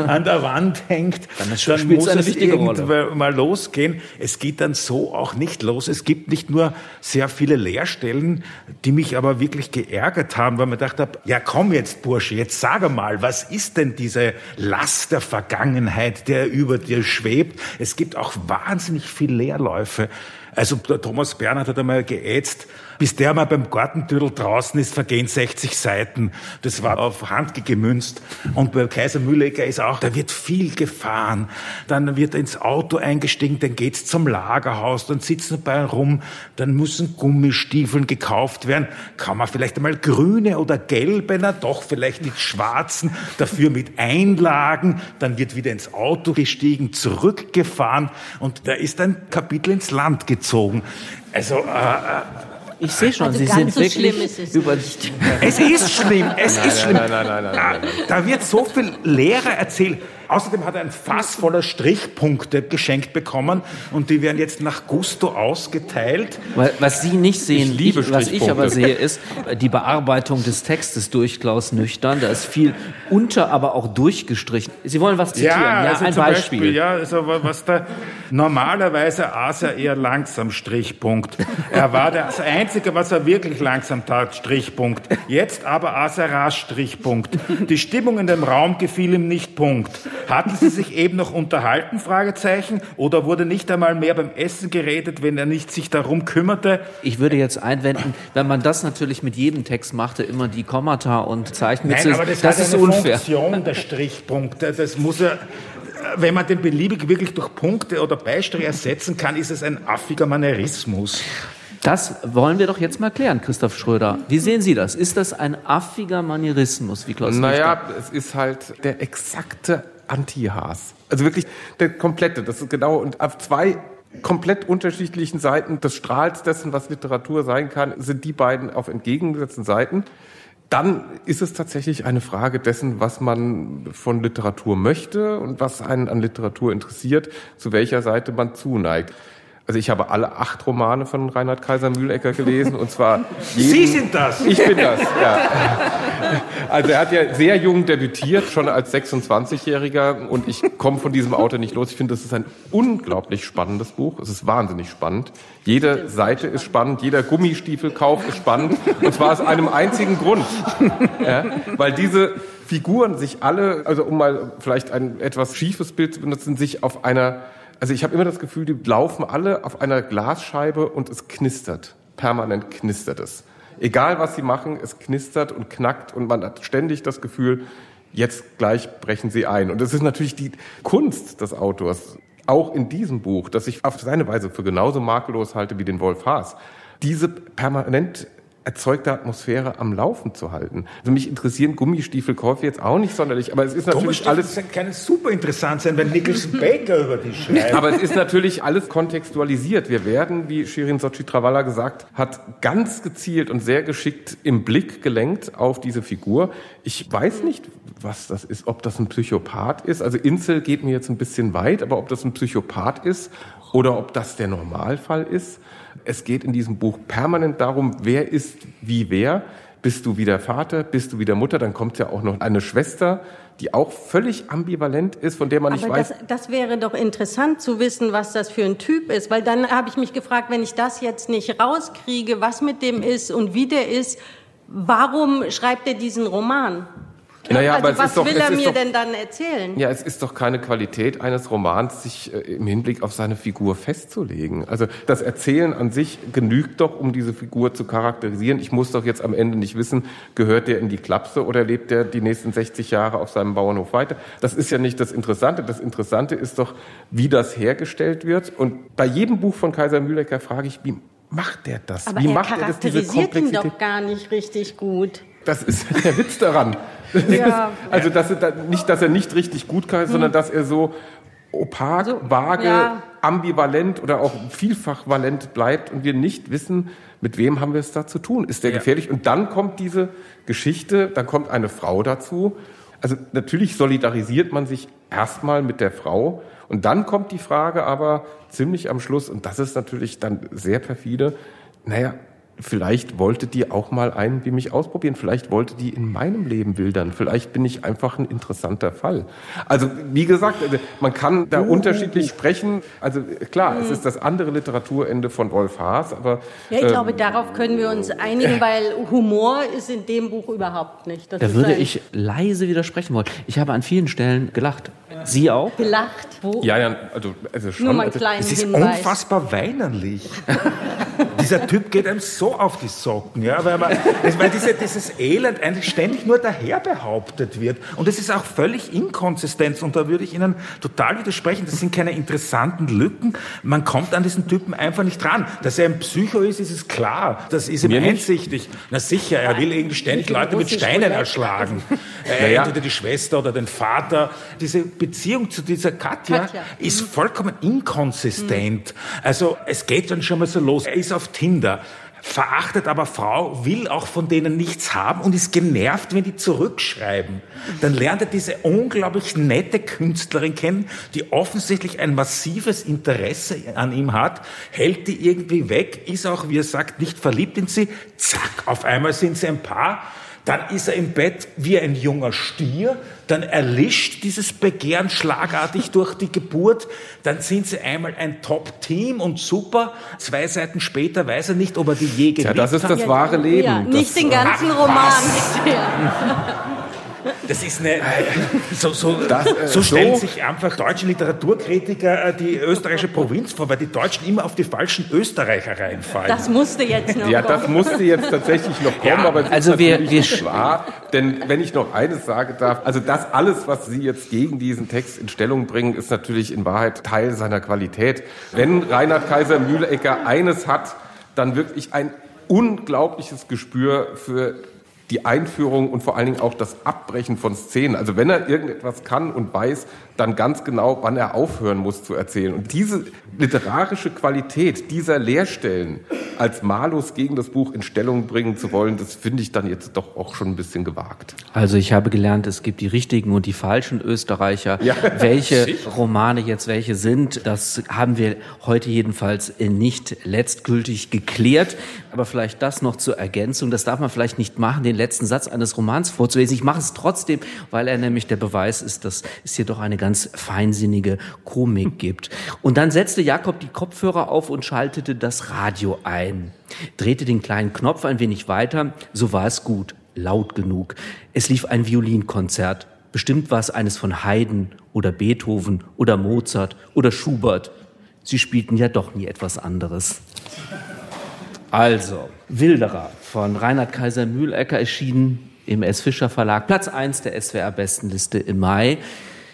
Speaker 6: an der Wand hängt, dann, dann muss es irgendwann mal losgehen. Es geht dann so auch nicht los. Es gibt nicht nur sehr viele Leerstellen, die mich aber wirklich geärgert haben, weil man dachte, habe, ja komm jetzt Bursche, jetzt sag mal, was ist denn diese Last der Vergangenheit, der über dir schwebt? Es gibt auch wahnsinnig viele Leerläufe. Also der Thomas Bernhard hat einmal geätzt, bis der mal beim Gartentüdel draußen ist, vergehen 60 Seiten. Das war auf Handke gemünzt. Und bei Kaiser Mühlecker ist auch, da wird viel gefahren. Dann wird er ins Auto eingestiegen, dann geht's zum Lagerhaus, dann sitzen bei rum, dann müssen Gummistiefeln gekauft werden. Kann man vielleicht einmal grüne oder gelbe, na doch vielleicht nicht schwarzen, dafür mit Einlagen. Dann wird wieder ins Auto gestiegen, zurückgefahren und da ist ein Kapitel ins Land gezogen. Also, äh, äh
Speaker 2: ich sehe schon, also Sie sind so wirklich
Speaker 6: es über. Es ist schlimm, es nein, ist schlimm. Nein, nein, nein, nein, nein, nein. Da wird so viel Lehre erzählt. Außerdem hat er ein Fass voller Strichpunkte geschenkt bekommen und die werden jetzt nach Gusto ausgeteilt.
Speaker 2: Was Sie nicht sehen, ich liebe was ich aber sehe, ist die Bearbeitung des Textes durch Klaus Nüchtern. Da ist viel unter, aber auch durchgestrichen. Sie wollen was zitieren?
Speaker 6: Ja, ja also ein Beispiel. Beispiel. Ja, also was da normalerweise aß er eher langsam Strichpunkt. Er war das Einzige, was er wirklich langsam tat, Strichpunkt. Jetzt aber aß er rasch Strichpunkt. Die Stimmung in dem Raum gefiel ihm nicht Punkt. Hatten Sie sich eben noch unterhalten, Fragezeichen? Oder wurde nicht einmal mehr beim Essen geredet, wenn er nicht sich darum kümmerte?
Speaker 2: Ich würde jetzt einwenden, wenn man das natürlich mit jedem Text machte, immer die Kommata und Zeichen Nein,
Speaker 6: aber das, das ist eine unfair. Funktion, der Strichpunkt. Das muss er wenn man den beliebig wirklich durch Punkte oder Beistriche ersetzen kann, ist es ein affiger Manierismus.
Speaker 2: Das wollen wir doch jetzt mal klären, Christoph Schröder. Wie sehen Sie das? Ist das ein affiger Manierismus, wie Klaus
Speaker 3: Naja, Richter? es ist halt der exakte Anti-Haas. Also wirklich der komplette, das ist genau, und auf zwei komplett unterschiedlichen Seiten des Strahls dessen, was Literatur sein kann, sind die beiden auf entgegengesetzten Seiten. Dann ist es tatsächlich eine Frage dessen, was man von Literatur möchte und was einen an Literatur interessiert, zu welcher Seite man zuneigt. Also ich habe alle acht Romane von Reinhard Kaiser Mühlecker gelesen und zwar
Speaker 6: jeden, Sie sind das.
Speaker 3: Ich bin das. Ja. Also er hat ja sehr jung debütiert, schon als 26-Jähriger und ich komme von diesem Autor nicht los. Ich finde, das ist ein unglaublich spannendes Buch. Es ist wahnsinnig spannend. Jede Seite ist spannend, jeder Gummistiefelkauf ist spannend und zwar aus einem einzigen Grund, ja, weil diese Figuren sich alle, also um mal vielleicht ein etwas schiefes Bild zu benutzen, sich auf einer also ich habe immer das Gefühl, die laufen alle auf einer Glasscheibe und es knistert. Permanent knistert es. Egal was sie machen, es knistert und knackt und man hat ständig das Gefühl, jetzt gleich brechen sie ein. Und es ist natürlich die Kunst des Autors, auch in diesem Buch, das ich auf seine Weise für genauso makellos halte wie den Wolf Haas, diese permanent erzeugte Atmosphäre am Laufen zu halten. Also mich interessieren Gummistiefelkäufe jetzt auch nicht sonderlich, aber es ist natürlich alles...
Speaker 6: kann super interessant sein, wenn Nicholson Baker über die schreibt.
Speaker 3: Aber es ist natürlich alles kontextualisiert. Wir werden, wie Shirin Sochi Travalla gesagt hat, ganz gezielt und sehr geschickt im Blick gelenkt auf diese Figur. Ich weiß nicht, was das ist, ob das ein Psychopath ist. Also Insel geht mir jetzt ein bisschen weit, aber ob das ein Psychopath ist oder ob das der Normalfall ist. Es geht in diesem Buch permanent darum, wer ist wie wer. Bist du wieder Vater? Bist du wieder Mutter? Dann kommt ja auch noch eine Schwester, die auch völlig ambivalent ist, von der man nicht
Speaker 5: Aber
Speaker 3: weiß.
Speaker 5: Das, das wäre doch interessant zu wissen, was das für ein Typ ist, weil dann habe ich mich gefragt, wenn ich das jetzt nicht rauskriege, was mit dem ist und wie der ist, warum schreibt er diesen Roman?
Speaker 3: Naja, also aber
Speaker 5: was
Speaker 3: doch,
Speaker 5: will er mir doch, denn dann erzählen?
Speaker 3: Ja, es ist doch keine Qualität eines Romans, sich äh, im Hinblick auf seine Figur festzulegen. Also das Erzählen an sich genügt doch, um diese Figur zu charakterisieren. Ich muss doch jetzt am Ende nicht wissen, gehört der in die Klapse oder lebt der die nächsten 60 Jahre auf seinem Bauernhof weiter. Das ist ja nicht das Interessante. Das Interessante ist doch, wie das hergestellt wird. Und bei jedem Buch von Kaiser Mühlecker frage ich, wie macht der das?
Speaker 5: Aber
Speaker 3: wie
Speaker 5: er
Speaker 3: macht
Speaker 5: charakterisiert er das, diese ihn doch gar nicht richtig gut.
Speaker 3: Das ist der Witz daran. Ja. Also dass er nicht, dass er nicht richtig gut kann, hm. sondern dass er so opak, so, vage, ja. ambivalent oder auch vielfach valent bleibt und wir nicht wissen, mit wem haben wir es da zu tun? Ist der ja. gefährlich? Und dann kommt diese Geschichte, dann kommt eine Frau dazu. Also natürlich solidarisiert man sich erstmal mit der Frau und dann kommt die Frage aber ziemlich am Schluss, und das ist natürlich dann sehr perfide, naja, vielleicht wollte die auch mal einen wie mich ausprobieren. Vielleicht wollte die in meinem Leben wildern. Vielleicht bin ich einfach ein interessanter Fall. Also, wie gesagt, also, man kann da uh, unterschiedlich uh, uh. sprechen. Also, klar, es ist das andere Literaturende von Wolf Haas, aber.
Speaker 5: Ja, ich ähm, glaube, darauf können wir uns einigen, weil Humor ist in dem Buch überhaupt nicht.
Speaker 2: Das da würde ich leise widersprechen wollen. Ich habe an vielen Stellen gelacht. Sie auch?
Speaker 5: Gelacht?
Speaker 3: Wo? Ja, ja, also, also schon.
Speaker 5: Nur mal
Speaker 3: also,
Speaker 6: es ist Hinweis. unfassbar weinerlich. Dieser Typ geht einem so auf die Socken, ja, weil, man, weil diese, dieses Elend eigentlich ständig nur daher behauptet wird. Und es ist auch völlig inkonsistent. Und da würde ich Ihnen total widersprechen. Das sind keine interessanten Lücken. Man kommt an diesen Typen einfach nicht dran. Dass er ein Psycho ist, ist es klar. Das ist ihm Mir einsichtig. Nicht. Na sicher, er will irgendwie ständig Leute mit Steinen erschlagen. Äh, entweder die Schwester oder den Vater. Diese Beziehung zu dieser Katja, Katja. ist mhm. vollkommen inkonsistent. Mhm. Also es geht dann schon mal so los. Er ist auf Tinder verachtet aber Frau, will auch von denen nichts haben und ist genervt, wenn die zurückschreiben. Dann lernt er diese unglaublich nette Künstlerin kennen, die offensichtlich ein massives Interesse an ihm hat, hält die irgendwie weg, ist auch, wie er sagt, nicht verliebt in sie. Zack, auf einmal sind sie ein Paar dann ist er im Bett wie ein junger Stier, dann erlischt dieses Begehren schlagartig durch die Geburt, dann sind sie einmal ein Top-Team und super. Zwei Seiten später weiß er nicht, ob er die je geliebt
Speaker 3: hat. Ja, das ist das wahre Leben. Ja,
Speaker 5: nicht
Speaker 3: das,
Speaker 5: den ganzen Roman.
Speaker 6: Das ist eine, so, so, das, äh, so stellen so? sich einfach deutsche Literaturkritiker äh, die österreichische Provinz vor, weil die Deutschen immer auf die falschen Österreicher reinfallen.
Speaker 5: Das musste jetzt noch
Speaker 3: Ja, kommen. das musste jetzt tatsächlich noch kommen, ja, aber es also ist wir, wir nicht wahr. Denn wenn ich noch eines sagen darf, also das alles, was Sie jetzt gegen diesen Text in Stellung bringen, ist natürlich in Wahrheit Teil seiner Qualität. Wenn Reinhard Kaiser Mühlecker eines hat, dann wirklich ein unglaubliches Gespür für die Einführung und vor allen Dingen auch das Abbrechen von Szenen. Also wenn er irgendetwas kann und weiß, dann ganz genau, wann er aufhören muss zu erzählen. Und diese literarische Qualität dieser Leerstellen als Malus gegen das Buch in Stellung bringen zu wollen, das finde ich dann jetzt doch auch schon ein bisschen gewagt.
Speaker 2: Also ich habe gelernt, es gibt die richtigen und die falschen Österreicher. Ja, welche. Romane jetzt welche sind, das haben wir heute jedenfalls nicht letztgültig geklärt. Aber vielleicht das noch zur Ergänzung. Das darf man vielleicht nicht machen, den letzten Satz eines Romans vorzulesen. Ich mache es trotzdem, weil er nämlich der Beweis ist, dass es hier doch eine ganz feinsinnige Komik gibt. Und dann setzte Jakob die Kopfhörer auf und schaltete das Radio ein, drehte den kleinen Knopf ein wenig weiter, so war es gut, laut genug. Es lief ein Violinkonzert. Bestimmt war es eines von Haydn oder Beethoven oder Mozart oder Schubert. Sie spielten ja doch nie etwas anderes. Also, Wilderer von Reinhard Kaiser Mühlecker erschienen im S. Fischer Verlag, Platz 1 der SWR-Bestenliste im Mai.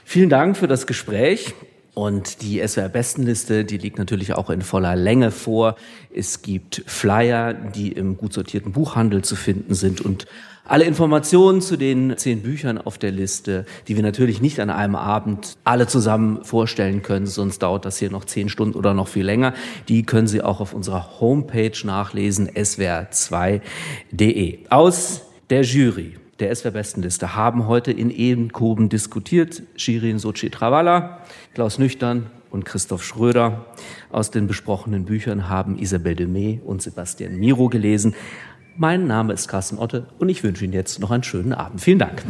Speaker 2: Vielen Dank für das Gespräch. Und die SWR-Bestenliste, die liegt natürlich auch in voller Länge vor. Es gibt Flyer, die im gut sortierten Buchhandel zu finden sind und alle Informationen zu den zehn Büchern auf der Liste, die wir natürlich nicht an einem Abend alle zusammen vorstellen können, sonst dauert das hier noch zehn Stunden oder noch viel länger, die können Sie auch auf unserer Homepage nachlesen, swr2.de. Aus der Jury der SWR-Bestenliste haben heute in Ebenkoben diskutiert. Shirin Sochi Travala, Klaus Nüchtern und Christoph Schröder. Aus den besprochenen Büchern haben Isabelle Demey und Sebastian Miro gelesen. Mein Name ist Carsten Otte und ich wünsche Ihnen jetzt noch einen schönen Abend. Vielen Dank.